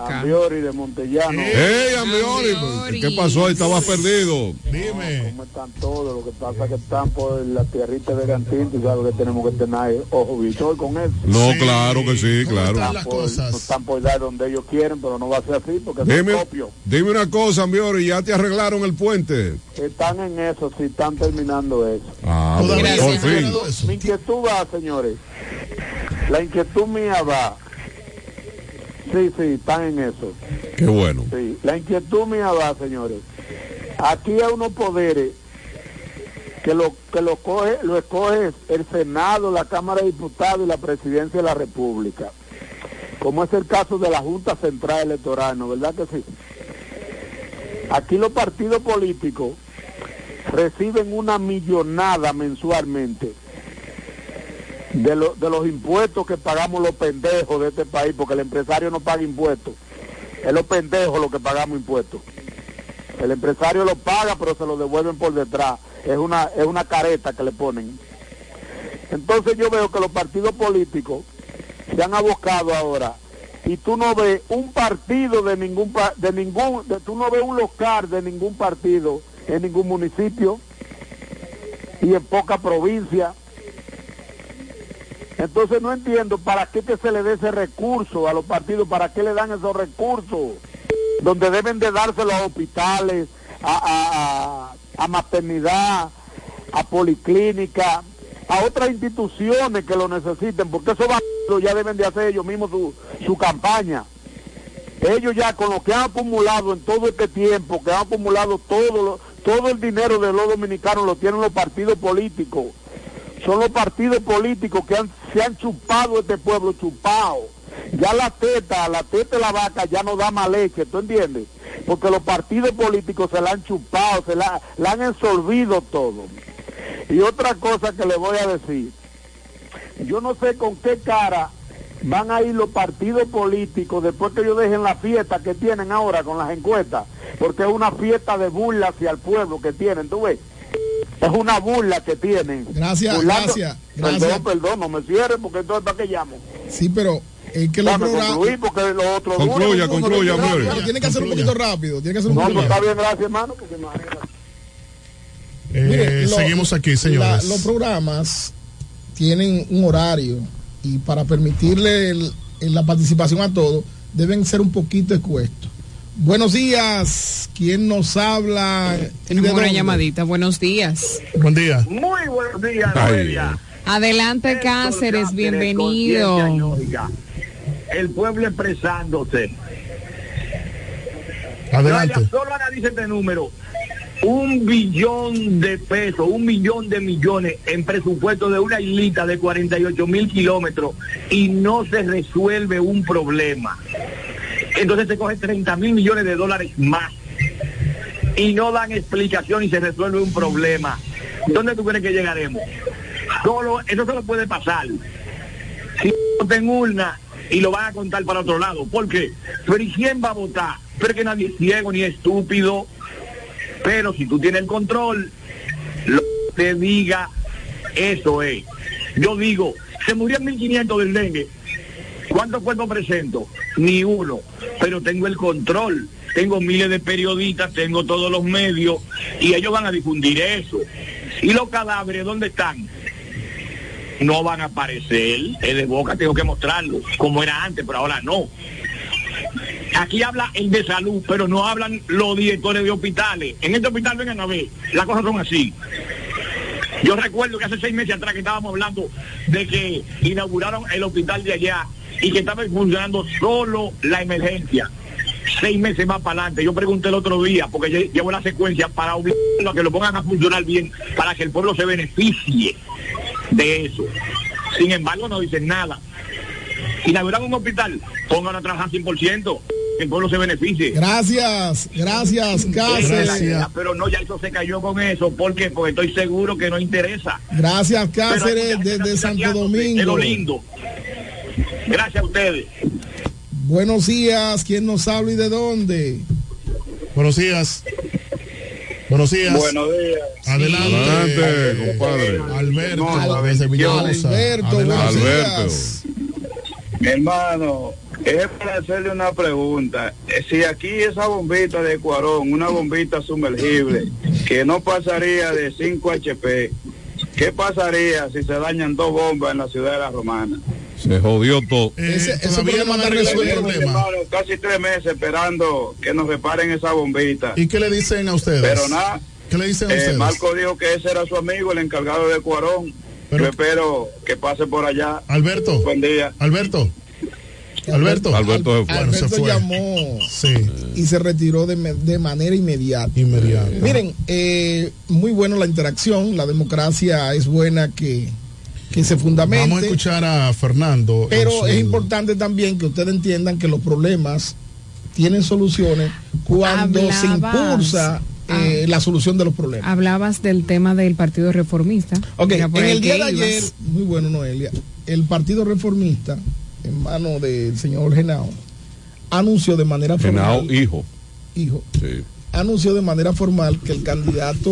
S28: Ambiori de Montellano.
S26: ¡Ey, Ambiori! ¿Qué pasó? Estabas perdido.
S5: Dime.
S28: ¿Cómo están todos? Lo que pasa es que están por la tierrita de Gantín, tú sabes que tenemos que tener ojo visor con eso.
S26: No, claro que sí,
S5: ¿Cómo
S26: claro.
S28: no están por dar donde ellos quieren, pero no va a ser así porque
S26: Dime,
S28: es propio.
S26: dime una cosa, Ambiori, ¿ya te arreglaron el puente?
S28: Están en eso, sí, están terminando eso.
S26: Ah,
S5: no
S26: por fin.
S28: Mi inquietud va, señores. La inquietud mía va. Sí, sí, están en eso.
S26: Qué bueno.
S28: Sí, la inquietud mía va, señores. Aquí hay unos poderes que lo que lo coge, lo escoge el Senado, la Cámara de Diputados y la Presidencia de la República. Como es el caso de la Junta Central Electoral, ¿no verdad que sí? Aquí los partidos políticos reciben una millonada mensualmente de, de los impuestos que pagamos los pendejos de este país, porque el empresario no paga impuestos. Es los pendejos los que pagamos impuestos. El empresario lo paga, pero se lo devuelven por detrás. Es una, es una careta que le ponen. Entonces yo veo que los partidos políticos se han abocado ahora. Y tú no ves un partido de ningún de ningún tú no ves un local de ningún partido en ningún municipio y en poca provincia. Entonces no entiendo para qué que se le dé ese recurso a los partidos, para qué le dan esos recursos, donde deben de dárselo a hospitales, a, a- a maternidad, a policlínica, a otras instituciones que lo necesiten, porque esos bandidos ya deben de hacer ellos mismos su, su campaña. Ellos ya con lo que han acumulado en todo este tiempo, que han acumulado todo, lo- todo el dinero de los dominicanos lo tienen los partidos políticos son los partidos políticos que se han chupado este pueblo, chupado. Ya la teta, la teta de la vaca ya no da más leche, ¿tú entiendes? Porque los partidos políticos se la han chupado, se la, la han absorbido todo. Y otra cosa que le voy a decir, yo no sé con qué cara van a ir los partidos políticos después que ellos dejen la fiesta que tienen ahora con las encuestas, porque es una fiesta de burla hacia el pueblo que tienen, ¿tú ves? Es una burla que tienen.
S25: Gracias,
S28: Burlando-
S25: gracias, gracias.
S28: Perdón, perdón, no me cierren porque entonces ¿para qué llamo?
S25: Sí, pero es que los programas.
S28: concluir porque los otros
S26: Concluya, concluya,
S28: no tiene
S25: que hacer un poquito rápido. Tiene que hacer un
S28: No,
S25: poquito
S28: pues está
S25: rápido.
S28: bien, gracias, hermano, porque imagínate.
S5: Eh,
S25: Mire, lo-
S5: seguimos aquí,
S25: la-
S5: señores.
S25: los programas tienen un horario y para permitirle el- el- la participación a todos deben ser un poquito expuestos. Buenos días. ¿Quién nos habla?
S23: Tenemos
S25: ¿De
S23: una
S25: dónde?
S23: llamadita. Buenos días.
S5: Buen día.
S27: Muy buenos días.
S23: Adelante, Cáceres. Bienvenido.
S27: El pueblo expresándose.
S5: Adelante.
S27: Noelia, solo analice este número. Un billón de pesos, un millón de millones en presupuesto de una islita de 48 mil kilómetros y no se resuelve un problema. Entonces se coge 30 mil millones de dólares más y no dan explicación y se resuelve un problema. ¿Dónde tú crees que llegaremos? Solo, eso solo puede pasar. Si voten urna y lo van a contar para otro lado. ¿Por qué? Pero ¿y quién va a votar? Pero que nadie es ciego ni estúpido. Pero si tú tienes el control, lo que te diga, eso es. Yo digo, se murieron 1.500 del dengue. ¿Cuántos cuerpos presento? Ni uno. Pero tengo el control. Tengo miles de periodistas, tengo todos los medios y ellos van a difundir eso. ¿Y los cadáveres dónde están? No van a aparecer. Es de boca, tengo que mostrarlo, como era antes, pero ahora no. Aquí habla el de salud, pero no hablan los directores de hospitales. En este hospital vengan a ver, las cosas son así. Yo recuerdo que hace seis meses atrás que estábamos hablando de que inauguraron el hospital de allá y que estaba funcionando solo la emergencia. Seis meses más para adelante. Yo pregunté el otro día, porque lle- llevo la secuencia para obligarlo a que lo pongan a funcionar bien, para que el pueblo se beneficie de eso. Sin embargo, no dicen nada. Inauguran un hospital, pónganlo a trabajar 100%, que el pueblo se beneficie.
S25: Gracias, gracias, Cáceres.
S27: Pero no, ya eso se cayó con eso. ¿Por qué? Porque estoy seguro que no interesa.
S25: Gracias, Cáceres, desde Santo
S27: financiándose, Es lo
S25: Domingo.
S27: lindo. Gracias a ustedes.
S25: Buenos días. ¿Quién nos habla y de dónde?
S5: Buenos días. Buenos días.
S27: Buenos días.
S5: Adelante.
S26: Adelante, compadre.
S5: Alberto.
S25: Alberto,
S26: Alberto.
S25: días.
S29: Hermano, es para hacerle una pregunta. Eh, Si aquí esa bombita de Cuarón, una bombita sumergible, que no pasaría de 5 HP, ¿qué pasaría si se dañan dos bombas en la ciudad de La Romana?
S26: Se jodió todo.
S25: Ese, ese
S5: todavía
S25: problema
S5: no resuelto el
S25: resuelto.
S5: problema.
S29: Casi tres meses esperando que nos reparen esa bombita.
S5: ¿Y qué le dicen a ustedes?
S29: Pero nada,
S5: ¿Qué le dicen a
S29: eh,
S5: ustedes?
S29: Marco dijo que ese era su amigo, el encargado de Cuarón.
S5: Pero-
S29: Yo espero que pase por allá.
S5: Alberto,
S29: Buen día.
S5: Alberto, Alberto.
S26: Alberto se fue.
S5: Bueno, se
S25: Alberto
S5: fue.
S25: llamó
S5: Sí,
S25: y se retiró de, de manera inmediata.
S5: inmediato.
S25: Miren, eh, muy bueno la interacción, la democracia es buena que, que se fundamente.
S5: Vamos a escuchar a Fernando.
S25: Pero
S5: su-
S25: es importante también que ustedes entiendan que los problemas tienen soluciones cuando se impulsa eh, la solución de los problemas.
S23: Hablabas del tema del Partido Reformista.
S25: Ok, en el día de
S23: ibas.
S25: ayer, muy bueno Noelia, el Partido Reformista, en mano del señor Genao, anunció de manera
S26: Genao,
S25: formal,
S26: hijo.
S25: hijo,
S26: Sí.
S25: anunció de manera formal que el candidato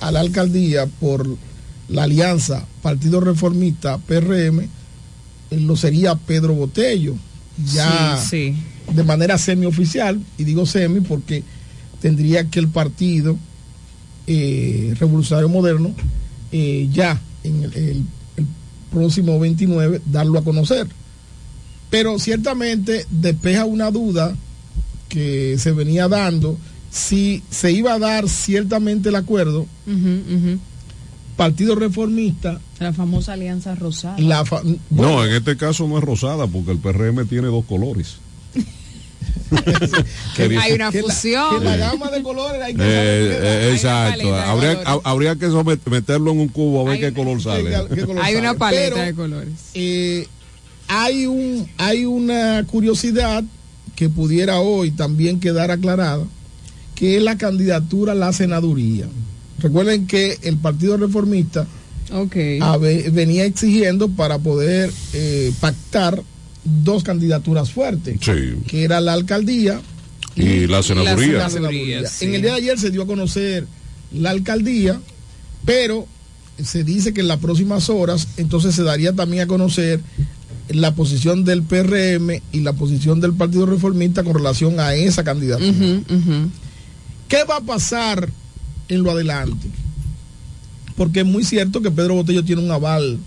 S25: a la alcaldía por la alianza Partido Reformista PRM eh, lo sería Pedro Botello, ya
S23: Sí, sí.
S25: de manera semioficial, y digo semi porque tendría que el partido eh, revolucionario moderno eh, ya en el próximo 29 darlo a conocer. Pero ciertamente despeja una duda que se venía dando si se iba a dar ciertamente el acuerdo. Partido Reformista,
S23: La famosa Alianza Rosada.
S25: la fa-
S26: No, en este caso no es rosada porque el PRM tiene dos colores. *laughs* *laughs*
S23: Hay una
S25: que la-
S23: fusión.
S25: que la gama de colores hay que
S26: Eh, eh, exacto. Habría, habría que meterlo en un cubo a ver
S23: Hay
S26: qué
S23: una-
S26: color sale.
S25: qué- qué color
S23: Hay una paleta
S25: Pero,
S23: de colores.
S25: eh, hay un hay una curiosidad que pudiera hoy también quedar aclarada que es la candidatura a la senaduría recuerden que el partido reformista
S23: Ok.
S25: ave- venía exigiendo para poder eh, pactar dos candidaturas fuertes
S26: Sí.
S25: que era la alcaldía
S26: Y la senaduría.
S25: la senaduría.
S23: sí.
S25: En el día de ayer se dio a conocer la alcaldía, pero se dice que en las próximas horas entonces se daría también a conocer la posición del PRM y la posición del Partido Reformista con relación a esa candidatura.
S23: Ujú.
S25: ¿Qué va a pasar en lo adelante? Porque es muy cierto que Pedro Botello tiene un aval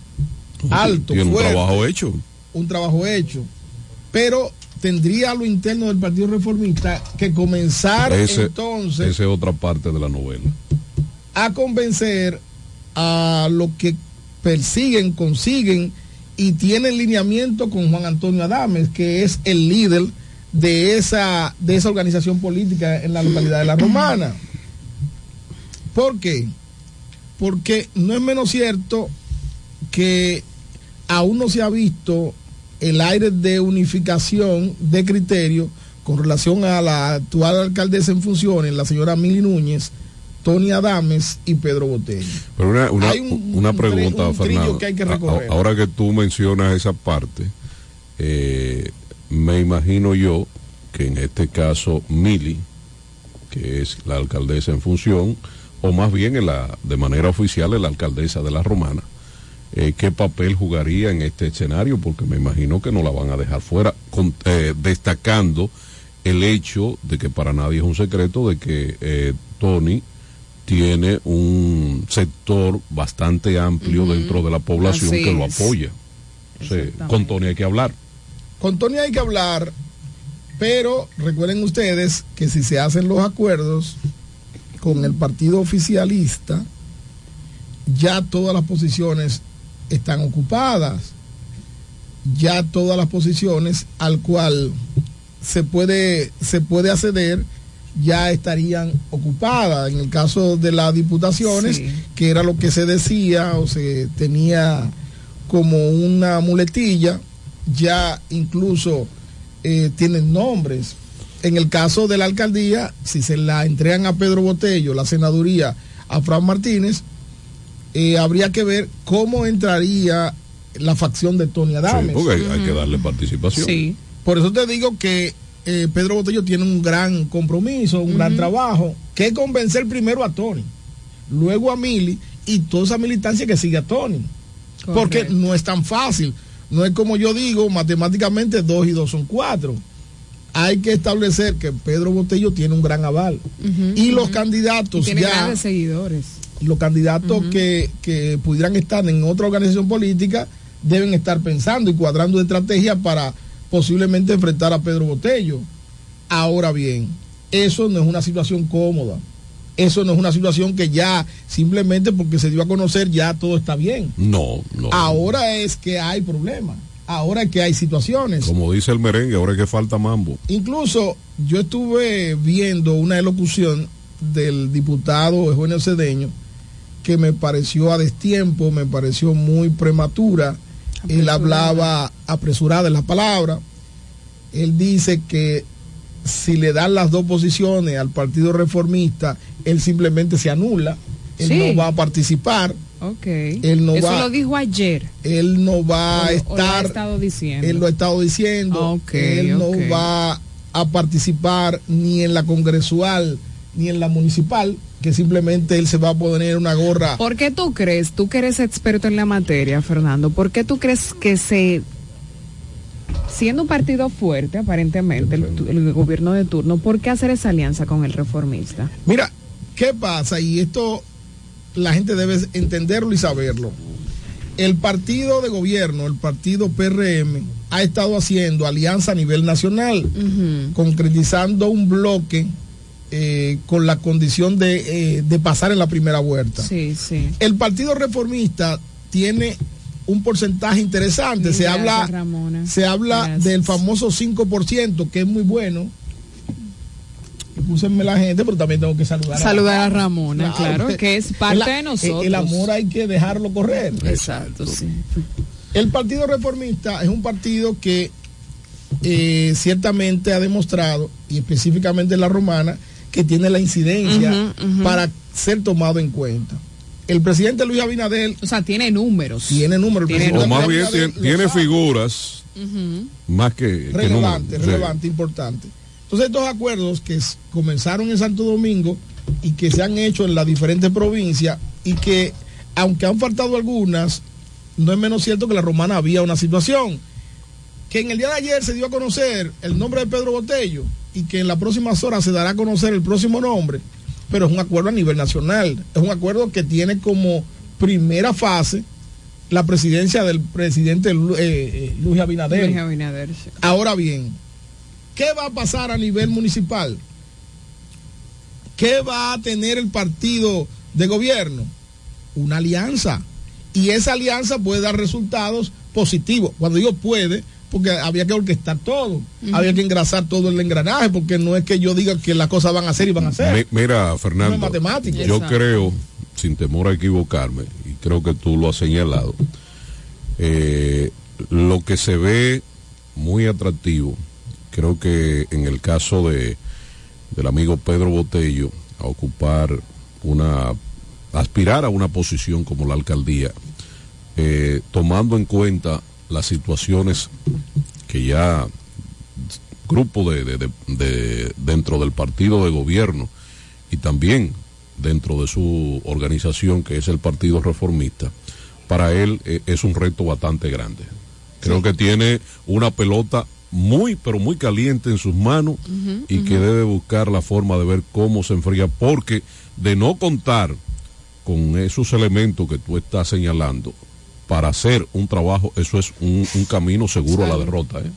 S25: alto,
S26: Tiene un
S25: fuerte,
S26: trabajo hecho.
S25: Un trabajo hecho. Pero tendría a lo interno del Partido Reformista que comenzar
S26: Ese-
S25: entonces
S26: Esa es otra parte de la novela.
S25: a convencer a los que persiguen, consiguen y tienen lineamiento con Juan Antonio Adames, que es el líder de esa, de esa organización política en la localidad de La Romana. ¿Por qué? Porque no es menos cierto que aún no se ha visto el aire de unificación de criterio con relación a la actual alcaldesa en funciones, la señora Mili Núñez, Tony Adames y Pedro Botello.
S26: Pero una, una,
S25: Hay un-
S26: una
S25: un
S26: pregunta,
S25: un
S26: Fernando.
S25: que hay que
S26: ahora que tú mencionas esa parte, eh, me imagino yo que en este caso Mili, que es la alcaldesa en función, o más bien en la, de manera oficial es la alcaldesa de la Romana, eh, ¿qué papel jugaría en este escenario? Porque me imagino que no la van a dejar fuera, con- eh, destacando el hecho de que para nadie es un secreto de que eh, Tony tiene un sector bastante amplio dentro de la población
S25: Así
S26: que lo apoya. O sea, con Tony hay que hablar.
S25: Con Tony hay que hablar, pero recuerden ustedes que si se hacen los acuerdos con el partido oficialista, ya todas las posiciones están ocupadas. Ya todas las posiciones al cual se puede, se puede acceder ya estarían ocupadas. En el caso de las diputaciones,
S23: Sí.
S25: que era lo que se decía o se tenía como una muletilla, ya incluso eh, tienen nombres. En el caso de la alcaldía, si se la entregan a Pedro Botello, la senaduría a Fran Martínez, eh, habría que ver cómo entraría la facción de Tony
S26: Sí,
S25: Adames.
S26: porque hay, hay que darle participación.
S25: Por eso te digo que eh, Pedro Botello tiene un gran compromiso, un gran trabajo, que es convencer primero a Tony, luego a Mili y toda esa militancia que sigue a Tony. Porque no es tan fácil. No es como yo digo, matemáticamente dos y dos son cuatro. Hay que establecer que Pedro Botello tiene un gran aval. y los candidatos
S23: tiene
S25: ya
S23: grandes seguidores.
S25: Los candidatos que, que pudieran estar en otra organización política deben estar pensando y cuadrando estrategias para posiblemente enfrentar a Pedro Botello. Ahora bien, eso no es una situación cómoda. Eso no es una situación que ya simplemente porque se dio a conocer ya todo está bien.
S26: No, no.
S25: Ahora es que hay problemas. Ahora es que hay situaciones.
S26: Como dice el merengue, ahora es que falta mambo.
S25: Incluso yo estuve viendo una elocución del diputado Eugenio Cedeño que me pareció a destiempo, me pareció muy prematura. Él hablaba apresurada en la palabra. Él dice que si le dan las dos posiciones al Partido Reformista, él simplemente se anula. Él
S23: Sí.
S25: no va a participar.
S23: Ok.
S25: Él no
S23: Eso
S25: va-
S23: lo dijo ayer.
S25: Él no va a
S23: o lo ha
S25: estar
S23: estado diciendo.
S25: él lo ha estado diciendo.
S23: Ok,
S25: él no va a participar ni en la congresual ni en la municipal, que simplemente él se va a poner una gorra.
S23: ¿Por qué tú crees, tú que eres experto en la materia, Fernando, por qué tú crees que se, siendo un partido fuerte aparentemente, el, el gobierno de turno, ¿por qué hacer esa alianza con el reformista?
S25: Mira, ¿qué pasa? Y esto la gente debe entenderlo y saberlo. El partido de gobierno, el partido PRM, ha estado haciendo alianza a nivel nacional, concretizando un bloque eh, con la condición de, eh, de pasar en la primera vuelta.
S23: Sí, sí.
S25: El Partido Reformista tiene un porcentaje interesante. se habla,
S23: Ramona.
S25: se habla
S23: Gracias.
S25: del famoso 5%, que es muy bueno. Escúsenme la gente, pero también tengo que saludar.
S23: Saludar a Ramona, claro, que es parte de nosotros.
S25: El amor hay que dejarlo correr.
S23: Exacto, sí.
S25: El Partido Reformista es un partido que eh, ciertamente ha demostrado, y específicamente en la romana, que tiene la incidencia para ser tomado en cuenta. El presidente Luis Abinadel.
S23: O sea, tiene números.
S25: Tiene números. El
S23: Tiene
S25: presidente
S26: O más bien tiene, figuras más que, que
S25: relevante.
S26: Sí.
S25: relevante, importante. Entonces estos acuerdos que comenzaron en Santo Domingo y que se han hecho en las diferentes provincias y que aunque han faltado algunas, no es menos cierto que la romana había una situación. Que en el día de ayer se dio a conocer el nombre de Pedro Botello y que en las próximas horas se dará a conocer el próximo nombre, pero es un acuerdo a nivel nacional. Es un acuerdo que tiene como primera fase la presidencia del presidente eh, eh, Luis Abinader.
S23: Luis Abinader, sí.
S25: Ahora bien, ¿Qué va a pasar a nivel municipal? ¿Qué va a tener el partido de gobierno? Una alianza. Y esa alianza puede dar resultados positivos. Cuando digo puede, porque había que orquestar todo, había que engrasar todo el engranaje, porque no es que yo diga que las cosas van a ser y van a ser.
S30: Mi- Mira, Fernando,
S25: matemática.
S30: yo creo, sin temor a equivocarme, y creo que tú lo has señalado, eh, lo que se ve muy atractivo, creo que en el caso de del amigo Pedro Botello, a ocupar una, aspirar a una posición como la alcaldía, eh, tomando en cuenta las situaciones que ya grupo de, de- de- de- dentro del partido de gobierno y también dentro de su organización que es el Partido Reformista, para él eh, es un reto bastante grande. Creo que tiene una pelota muy, pero muy caliente en sus manos y que debe buscar la forma de ver cómo se enfría, porque de no contar con esos elementos que tú estás señalando para hacer un trabajo, eso es un, un camino seguro a la derrota. ¿eh?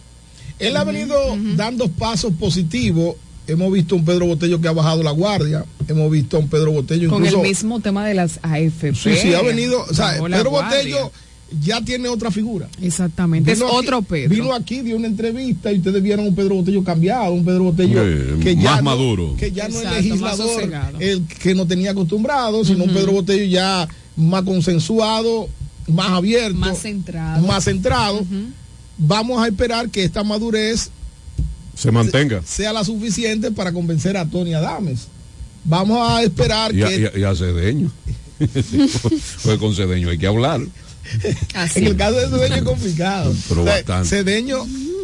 S25: Él ha venido dando pasos positivos. Hemos visto un Pedro Botello que ha bajado la guardia. Hemos visto a un Pedro Botello
S23: Con
S25: incluso.
S23: el mismo tema de las AFP.
S25: Sí, sí, ha venido. O sea, Pedro. Botello ya tiene otra figura.
S23: Exactamente, es
S25: aquí-
S23: otro Pedro.
S25: Vino aquí, dio una entrevista y ustedes vieron un Pedro Botello cambiado, un Pedro Botello
S30: Eh,
S25: que ya
S30: más
S25: no-
S30: maduro.
S25: que ya no
S23: Exacto,
S25: es legislador, el que no tenía acostumbrado, sino un. Pedro Botello ya más consensuado, más abierto,
S23: Más centrado.
S25: más centrado. Vamos a esperar que esta madurez
S30: Se mantenga.
S25: sea la suficiente para convencer a Tony Adames. Vamos a esperar
S30: Y a,
S25: que
S30: y a- y a Cedeño. *laughs* pues con Cedeño hay que hablar.
S25: En el caso de Cedeño es complicado. *laughs*
S30: Pero
S25: O sea,
S30: bastante.
S25: Cedeño,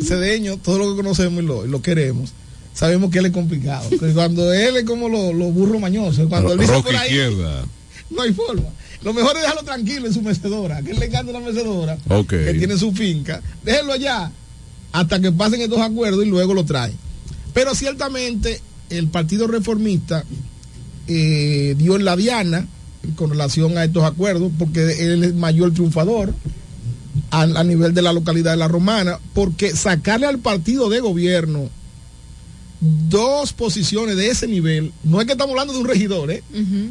S25: Cedeño, todo lo que conocemos y lo, y lo queremos, sabemos que él es complicado. Cuando él es como los lo burros mañosos, cuando él dice por ahí,
S30: izquierda.
S25: no hay forma. Lo mejor es dejarlo tranquilo en su mecedora, que él le encanta una mecedora, que tiene su finca. Déjenlo allá hasta que pasen estos acuerdos y luego lo traen. Pero ciertamente el Partido Reformista eh, dio en la diana con relación a estos acuerdos, porque él es el mayor triunfador a, a nivel de la localidad de La Romana, porque sacarle al partido de gobierno dos posiciones de ese nivel, no es que estamos hablando de un regidor, ¿eh?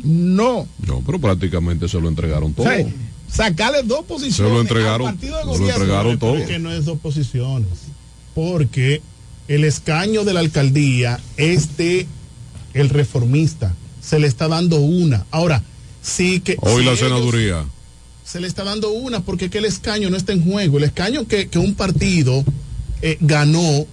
S25: No.
S30: No, pero prácticamente se lo entregaron todo.
S25: O sea, sacarle dos posiciones
S30: Se lo entregaron,
S25: al partido de
S30: se lo
S25: gobierno.
S30: entregaron todo.
S5: Que no es dos posiciones. Porque el escaño de la alcaldía es de el reformista. Se le está dando una. Ahora, sí que.
S30: Hoy
S5: si
S30: la senaduría.
S5: se le está dando una porque que el escaño no está en juego. El escaño que, que un partido eh, ganó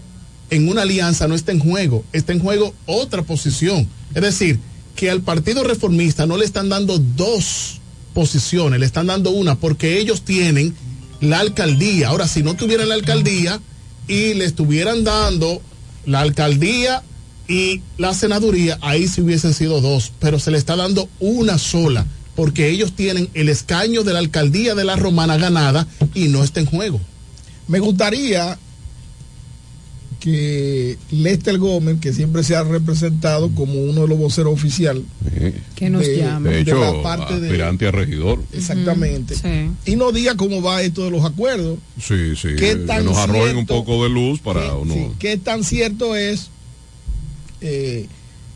S5: en una alianza no está en juego. Está en juego otra posición. Es decir, que al Partido Reformista no le están dando dos posiciones, le están dando una porque ellos tienen la alcaldía. Ahora, si no tuvieran la alcaldía y le estuvieran dando la alcaldía y la senaduría, ahí sí hubiesen sido dos, pero se le está dando una sola, porque ellos tienen el escaño de la alcaldía de la Romana ganada y no está en juego.
S25: Me gustaría que Lester Gómez, que siempre se ha representado como uno de los voceros oficial,
S23: Que nos
S25: de-
S23: llame.
S30: De
S25: de
S30: hecho,
S25: la parte de-
S30: aspirante a regidor.
S25: exactamente,
S23: Sí.
S25: y no diga cómo va esto de los acuerdos,
S30: Sí, sí.
S25: ¿Qué
S30: Que nos arrojen un poco de luz para
S25: Sí,
S30: uno.
S25: sí, qué tan cierto es eh,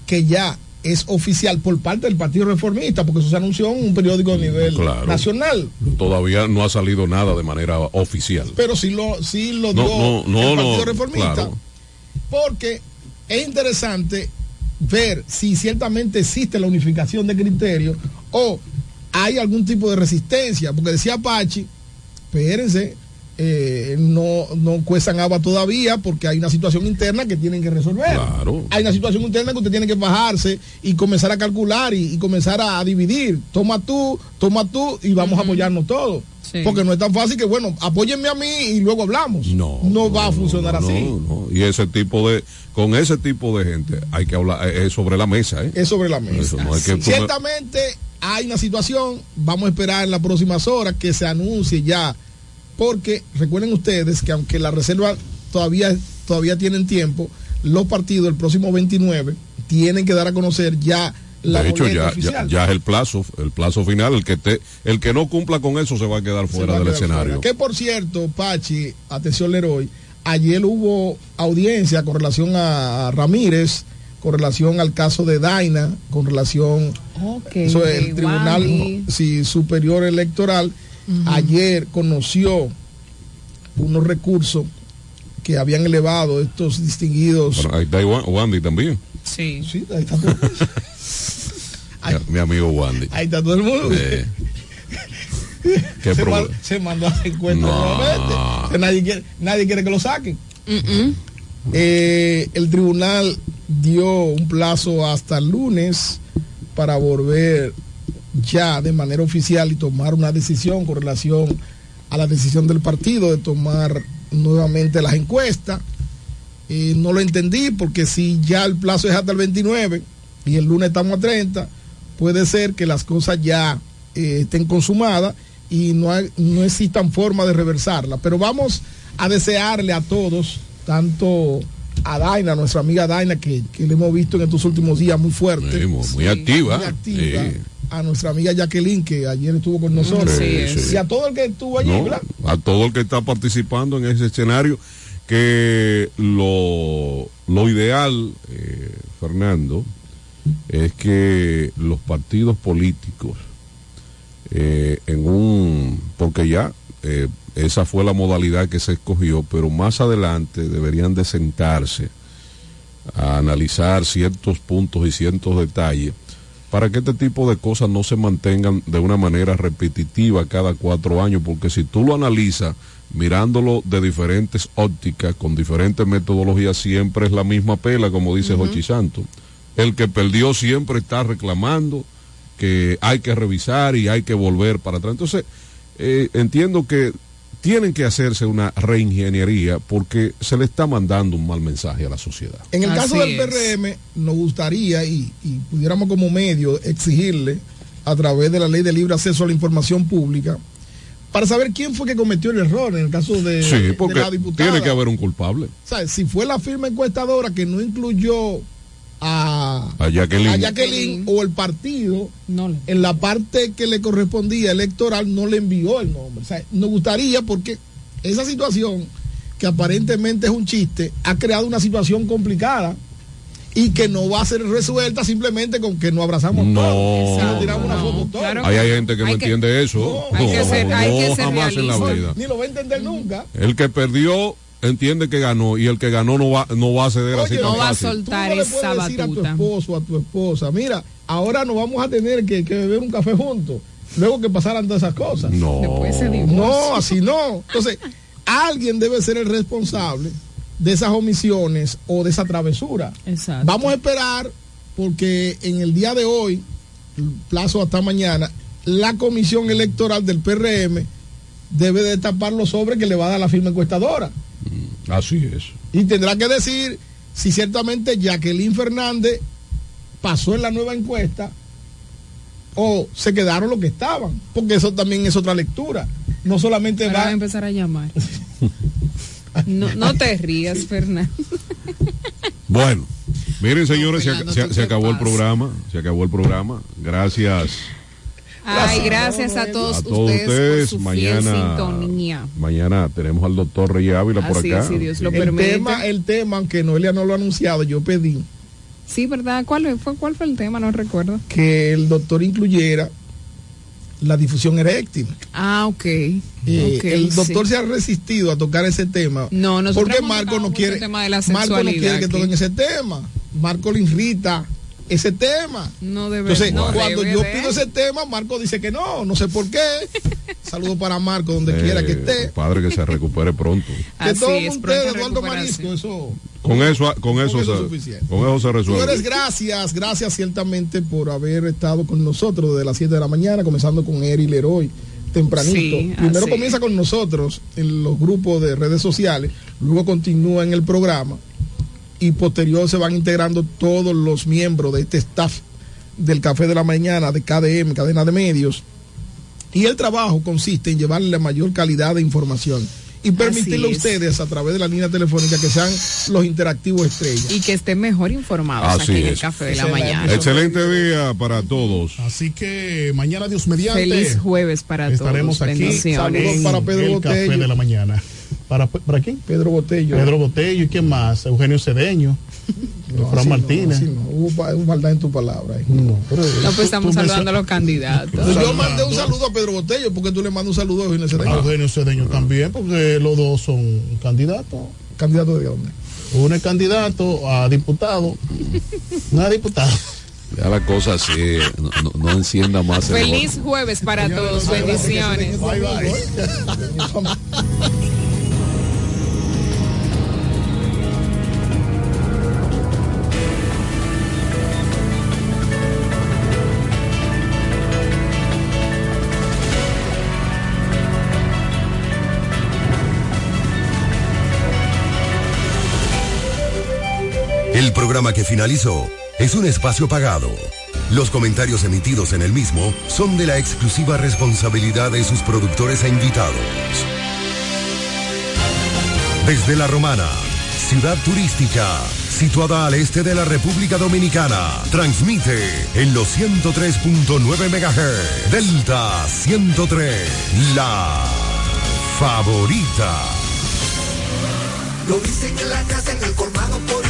S25: que ya es oficial por parte del Partido Reformista, porque eso se anunció en un periódico de nivel
S30: Claro.
S25: nacional,
S30: Todavía no ha salido nada de manera oficial.
S25: pero sí lo, sí lo
S30: No,
S25: dio
S30: no, no,
S25: el Partido
S30: no,
S25: Reformista,
S30: claro.
S25: porque es interesante ver si ciertamente existe la unificación de criterios o hay algún tipo de resistencia, porque decía Pachi, espérense, eh, no, no cuestan agua todavía porque hay una situación interna que tienen que resolver.
S30: Claro.
S25: Hay una situación interna que usted tiene que bajarse y comenzar a calcular y, y comenzar a, a dividir. Toma tú, toma tú y vamos a apoyarnos todos.
S23: Sí.
S25: Porque no es tan fácil que, bueno, apóyenme a mí y luego hablamos.
S30: No.
S25: No, va a funcionar
S30: no,
S25: así.
S30: no, no. Y ese tipo de, con ese tipo de gente hay que hablar, eh, es sobre la mesa, ¿eh?
S25: Es sobre la mesa.
S30: Eso, no hay que-
S25: Ciertamente hay una situación, vamos a esperar en las próximas horas que se anuncie ya, porque recuerden ustedes que aunque la reserva todavía, todavía tienen tiempo, los partidos el próximo 29 tienen que dar a conocer ya la
S30: de hecho, ya, ya,
S25: oficial.
S30: ya es el plazo, el plazo final. El que te, el que no cumpla con eso se va a quedar fuera
S25: a
S30: del
S25: quedar
S30: escenario.
S25: fuera. Que por cierto, Pachi, atención Leroy, ayer hubo audiencia con relación a Ramírez, con relación al caso de Daina, con relación
S23: Ok,
S25: eso es, el Tribunal sí, Superior Electoral ayer conoció unos recursos que habían elevado estos distinguidos.
S26: Bueno, ahí está Wa- Wandy también.
S23: Sí.
S25: Sí, ahí está todo, *laughs*
S26: Mi, mi amigo Wandy.
S25: ahí está todo el mundo.
S26: Eh, *laughs* qué
S25: se, man- se mandó a encuentro
S26: No.
S25: nuevamente. Que Nadie quiere, nadie quiere que lo saquen. Eh, el tribunal dio un plazo hasta el lunes para volver ya de manera oficial y tomar una decisión con relación a la decisión del partido de tomar nuevamente las encuestas. Eh, no lo entendí porque si ya el plazo es hasta el 29 y el lunes estamos a 30, puede ser que las cosas ya eh, estén consumadas y no, hay- no existan forma de reversarla. Pero vamos a desearle a todos, tanto a Daina, nuestra amiga Daina, que, que le hemos visto en estos últimos días muy fuerte.
S26: Sí, muy- muy activa.
S25: Muy activa.
S26: Sí.
S25: A nuestra amiga Jacqueline, que ayer estuvo con nosotros. Y a todo el que estuvo allí,
S26: No,
S25: ¿verdad?
S26: a todo el que está participando en ese escenario, que lo, lo ideal, eh, Fernando, es que los partidos políticos, eh, en un, porque ya eh, esa fue la modalidad que se escogió, pero más adelante deberían de sentarse a analizar ciertos puntos y ciertos detalles para que este tipo de cosas no se mantengan de una manera repetitiva cada cuatro años, porque si tú lo analizas mirándolo de diferentes ópticas, con diferentes metodologías, siempre es la misma pela, como dice Jochi Santos. El que perdió siempre está reclamando que hay que revisar y hay que volver para atrás. Entonces, eh, entiendo que tienen que hacerse una reingeniería porque se le está mandando un mal mensaje a la sociedad.
S25: En el caso
S23: Así
S25: del
S23: es.
S25: PRM, nos gustaría y, y pudiéramos como medio exigirle a través de la ley de libre acceso a la información pública para saber quién fue que cometió el error en el caso de,
S26: Sí,
S25: de
S26: porque
S25: la diputada.
S26: tiene que haber un culpable.
S25: O sea, si fue la firma encuestadora que no incluyó a,
S26: A Jacqueline.
S25: a Jacqueline o el partido en la parte que le correspondía electoral no le envió el nombre. O sea, nos gustaría porque esa situación que aparentemente es un chiste ha creado una situación complicada y que no va a ser resuelta simplemente con que nos abrazamos
S26: No.
S25: todos. Nos tiramos una foto todos.
S26: Ahí hay gente que no
S25: Hay que-
S26: entiende eso.
S25: hay que
S26: No,
S25: ser- hay que
S26: no,
S25: ser
S26: jamás en la vida.
S25: Ni lo va a entender nunca.
S26: El que perdió entiende que ganó y el que ganó no va, no va a ceder así
S25: Oye,
S26: tan
S25: no va a
S26: fácil.
S23: soltar
S25: Tú no le
S23: esa
S25: puedes decir a tu
S23: batuta.
S25: esposo, a tu esposa, mira, ahora nos vamos a tener que, que beber un café juntos, luego que pasaran todas esas cosas.
S26: No.
S25: No, así no. Entonces, alguien debe ser el responsable de esas omisiones o de esa travesura.
S23: Exacto.
S25: Vamos a esperar porque en el día de hoy, el plazo hasta mañana, la comisión electoral del PRM debe de tapar los sobres que le va a dar la firma encuestadora.
S26: Así es.
S25: Y tendrá que decir si ciertamente Jacqueline Fernández pasó en la nueva encuesta o se quedaron los que estaban, porque eso también es otra lectura. No solamente
S23: Ahora va a empezar a llamar. *laughs* No, no te rías, Fernando.
S26: Bueno, miren señores, se,
S23: Fernando,
S26: se-
S23: ¿tú
S26: se
S23: qué
S26: acabó el programa, se acabó el programa. Gracias
S23: Ay, gracias a todos,
S26: a todos
S23: ustedes,
S26: ustedes.
S23: por su fiel
S26: Mañana,
S23: sintonía.
S26: mañana tenemos al doctor Rey Ávila por
S23: Así
S26: acá.
S23: es, si Dios lo
S25: el tema, el tema, aunque Noelia no lo ha anunciado, yo pedí
S23: Sí, ¿verdad? ¿Cuál fue, ¿Cuál fue el tema? No recuerdo.
S25: que el doctor incluyera la difusión eréctil.
S23: Ah, ok.
S25: Eh,
S23: Ok,
S25: el doctor
S23: sí.
S25: se ha resistido a tocar ese tema.
S23: No, nosotros
S25: porque Marco no quiere,
S23: el tema de la
S25: Marco no quiere que
S23: aquí.
S25: toquen ese tema. Marco le irrita ese tema.
S23: No debe
S25: Entonces,
S23: no
S25: cuando
S23: debe
S25: yo
S23: de.
S25: pido ese tema, Marco dice que no, no sé por qué. Saludo para Marco donde quiera que
S26: Eh,
S25: esté.
S26: Padre que se recupere pronto.
S25: Que todo
S23: es,
S25: usted, Eduardo. Marisco, eso.
S26: Con eso, con eso,
S25: eso es
S26: se,
S25: suficiente.
S26: con eso se
S25: Señores,
S26: resuelve.
S25: gracias, gracias ciertamente por haber estado con nosotros desde las 7 de la mañana, comenzando con Eri Leroy tempranito.
S23: Sí,
S25: Primero
S23: así.
S25: comienza con nosotros en los grupos de redes sociales, luego continúa en el programa y posterior se van integrando todos los miembros de este staff del Café de la Mañana, de KDM, cadena de medios. Y el trabajo consiste en llevarle la mayor calidad de información y permitirle a
S23: es.
S25: ustedes a través de la línea telefónica que sean los interactivos estrellas.
S23: Y que estén mejor informados
S26: Así
S23: aquí en el café de la mañana.
S26: Excelente día para todos.
S31: Así que mañana Dios mediante.
S23: Feliz jueves para
S31: estaremos
S23: todos.
S31: aquí
S23: Bendiciones.
S25: Saludos para Pedro
S31: el café
S25: Botello.
S31: de la mañana.
S5: ¿Para, ¿Para quién?
S25: Pedro Botello.
S5: Pedro Botello y quién más, Eugenio Cedeño,
S25: No,
S5: Fran
S25: no,
S5: Martínez.
S25: así no. Hubo maldad en tu palabra.
S5: No, pero
S23: No, pues estamos saludando a los candidatos.
S25: Pues yo mandé un saludo a Pedro Botello porque tú le mandas un saludo a Eugenio Cedeño.
S5: A Eugenio Cedeño también, porque los dos son candidatos.
S25: ¿Candidato de dónde?
S5: Uno es candidato a diputado, no es diputado.
S26: Ya la cosa así, no, no- no encienda más el
S23: Feliz jueves para todos. Bendiciones.
S5: Bye, bye.
S2: Programa que finalizó es un espacio pagado. Los comentarios emitidos en el mismo son de la exclusiva responsabilidad de sus productores e invitados. Desde La Romana, ciudad turística, situada al este de la República Dominicana, transmite en los 103.9 MHz, Delta 103, la favorita.
S3: Lo dicen en la casa, en el colmado por.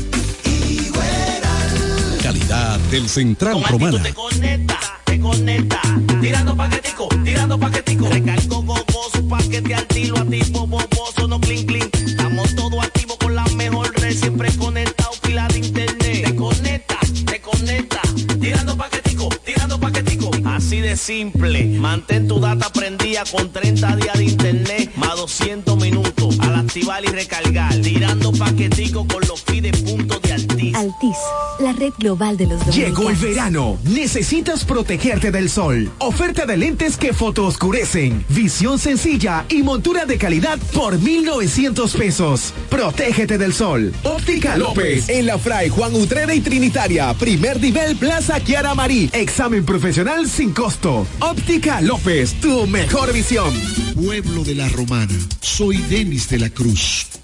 S32: Del Central Romana.
S3: conecta, te conecta. Tirando paquetico, tirando paquetico. Recargo gogoso, paquete al tiro, activo, boboso, no clink, clink. Estamos todos activos con la mejor red, siempre conectado, pila de internet. Te conecta, te conecta. Tirando paquetico, tirando paquetico. Así de simple. Mantén tu data prendida con 30 días de internet, más 200 minutos. Al activar y recargar. Tirando paquetico con los Altis.
S33: La red global de los dominicanos.
S12: Llegó el verano. Necesitas protegerte del sol. Oferta de lentes que fotooscurecen. Visión sencilla y montura de calidad por 1,900 pesos. Protégete del sol. Óptica López. En la Fray Juan Utrera y Trinitaria. Primer nivel Plaza Kiara Marí. Examen profesional sin costo. Óptica López. Tu mejor visión.
S34: Pueblo de la Romana, soy Denis de la Cruz,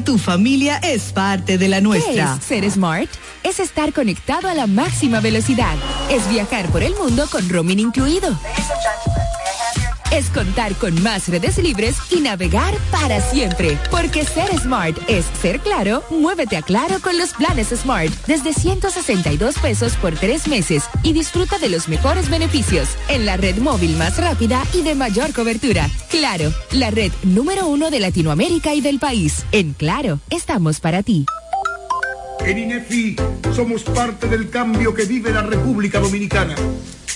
S35: tu familia es parte de la nuestra.
S14: ¿Qué es ser smart? Es estar conectado a la máxima velocidad. Es viajar por el mundo con roaming incluido. Es contar con más redes libres y navegar para siempre. Porque ser smart es ser claro, muévete a claro con los planes Smart. Desde 162 pesos por tres meses y disfruta de los mejores beneficios en la red móvil más rápida y de mayor cobertura. Claro, la red número uno de Latinoamérica y del país. En Claro, estamos para ti.
S36: En INEFI somos parte del cambio que vive la República Dominicana,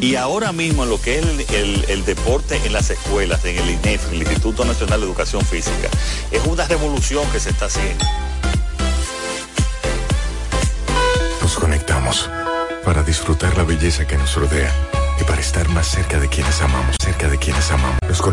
S34: Y ahora mismo en lo que es el, deporte en las escuelas, en el INEF, el Instituto Nacional de Educación Física, es una revolución que se está haciendo.
S37: Nos conectamos para disfrutar la belleza que nos rodea y para estar más cerca de quienes amamos, cerca de quienes amamos.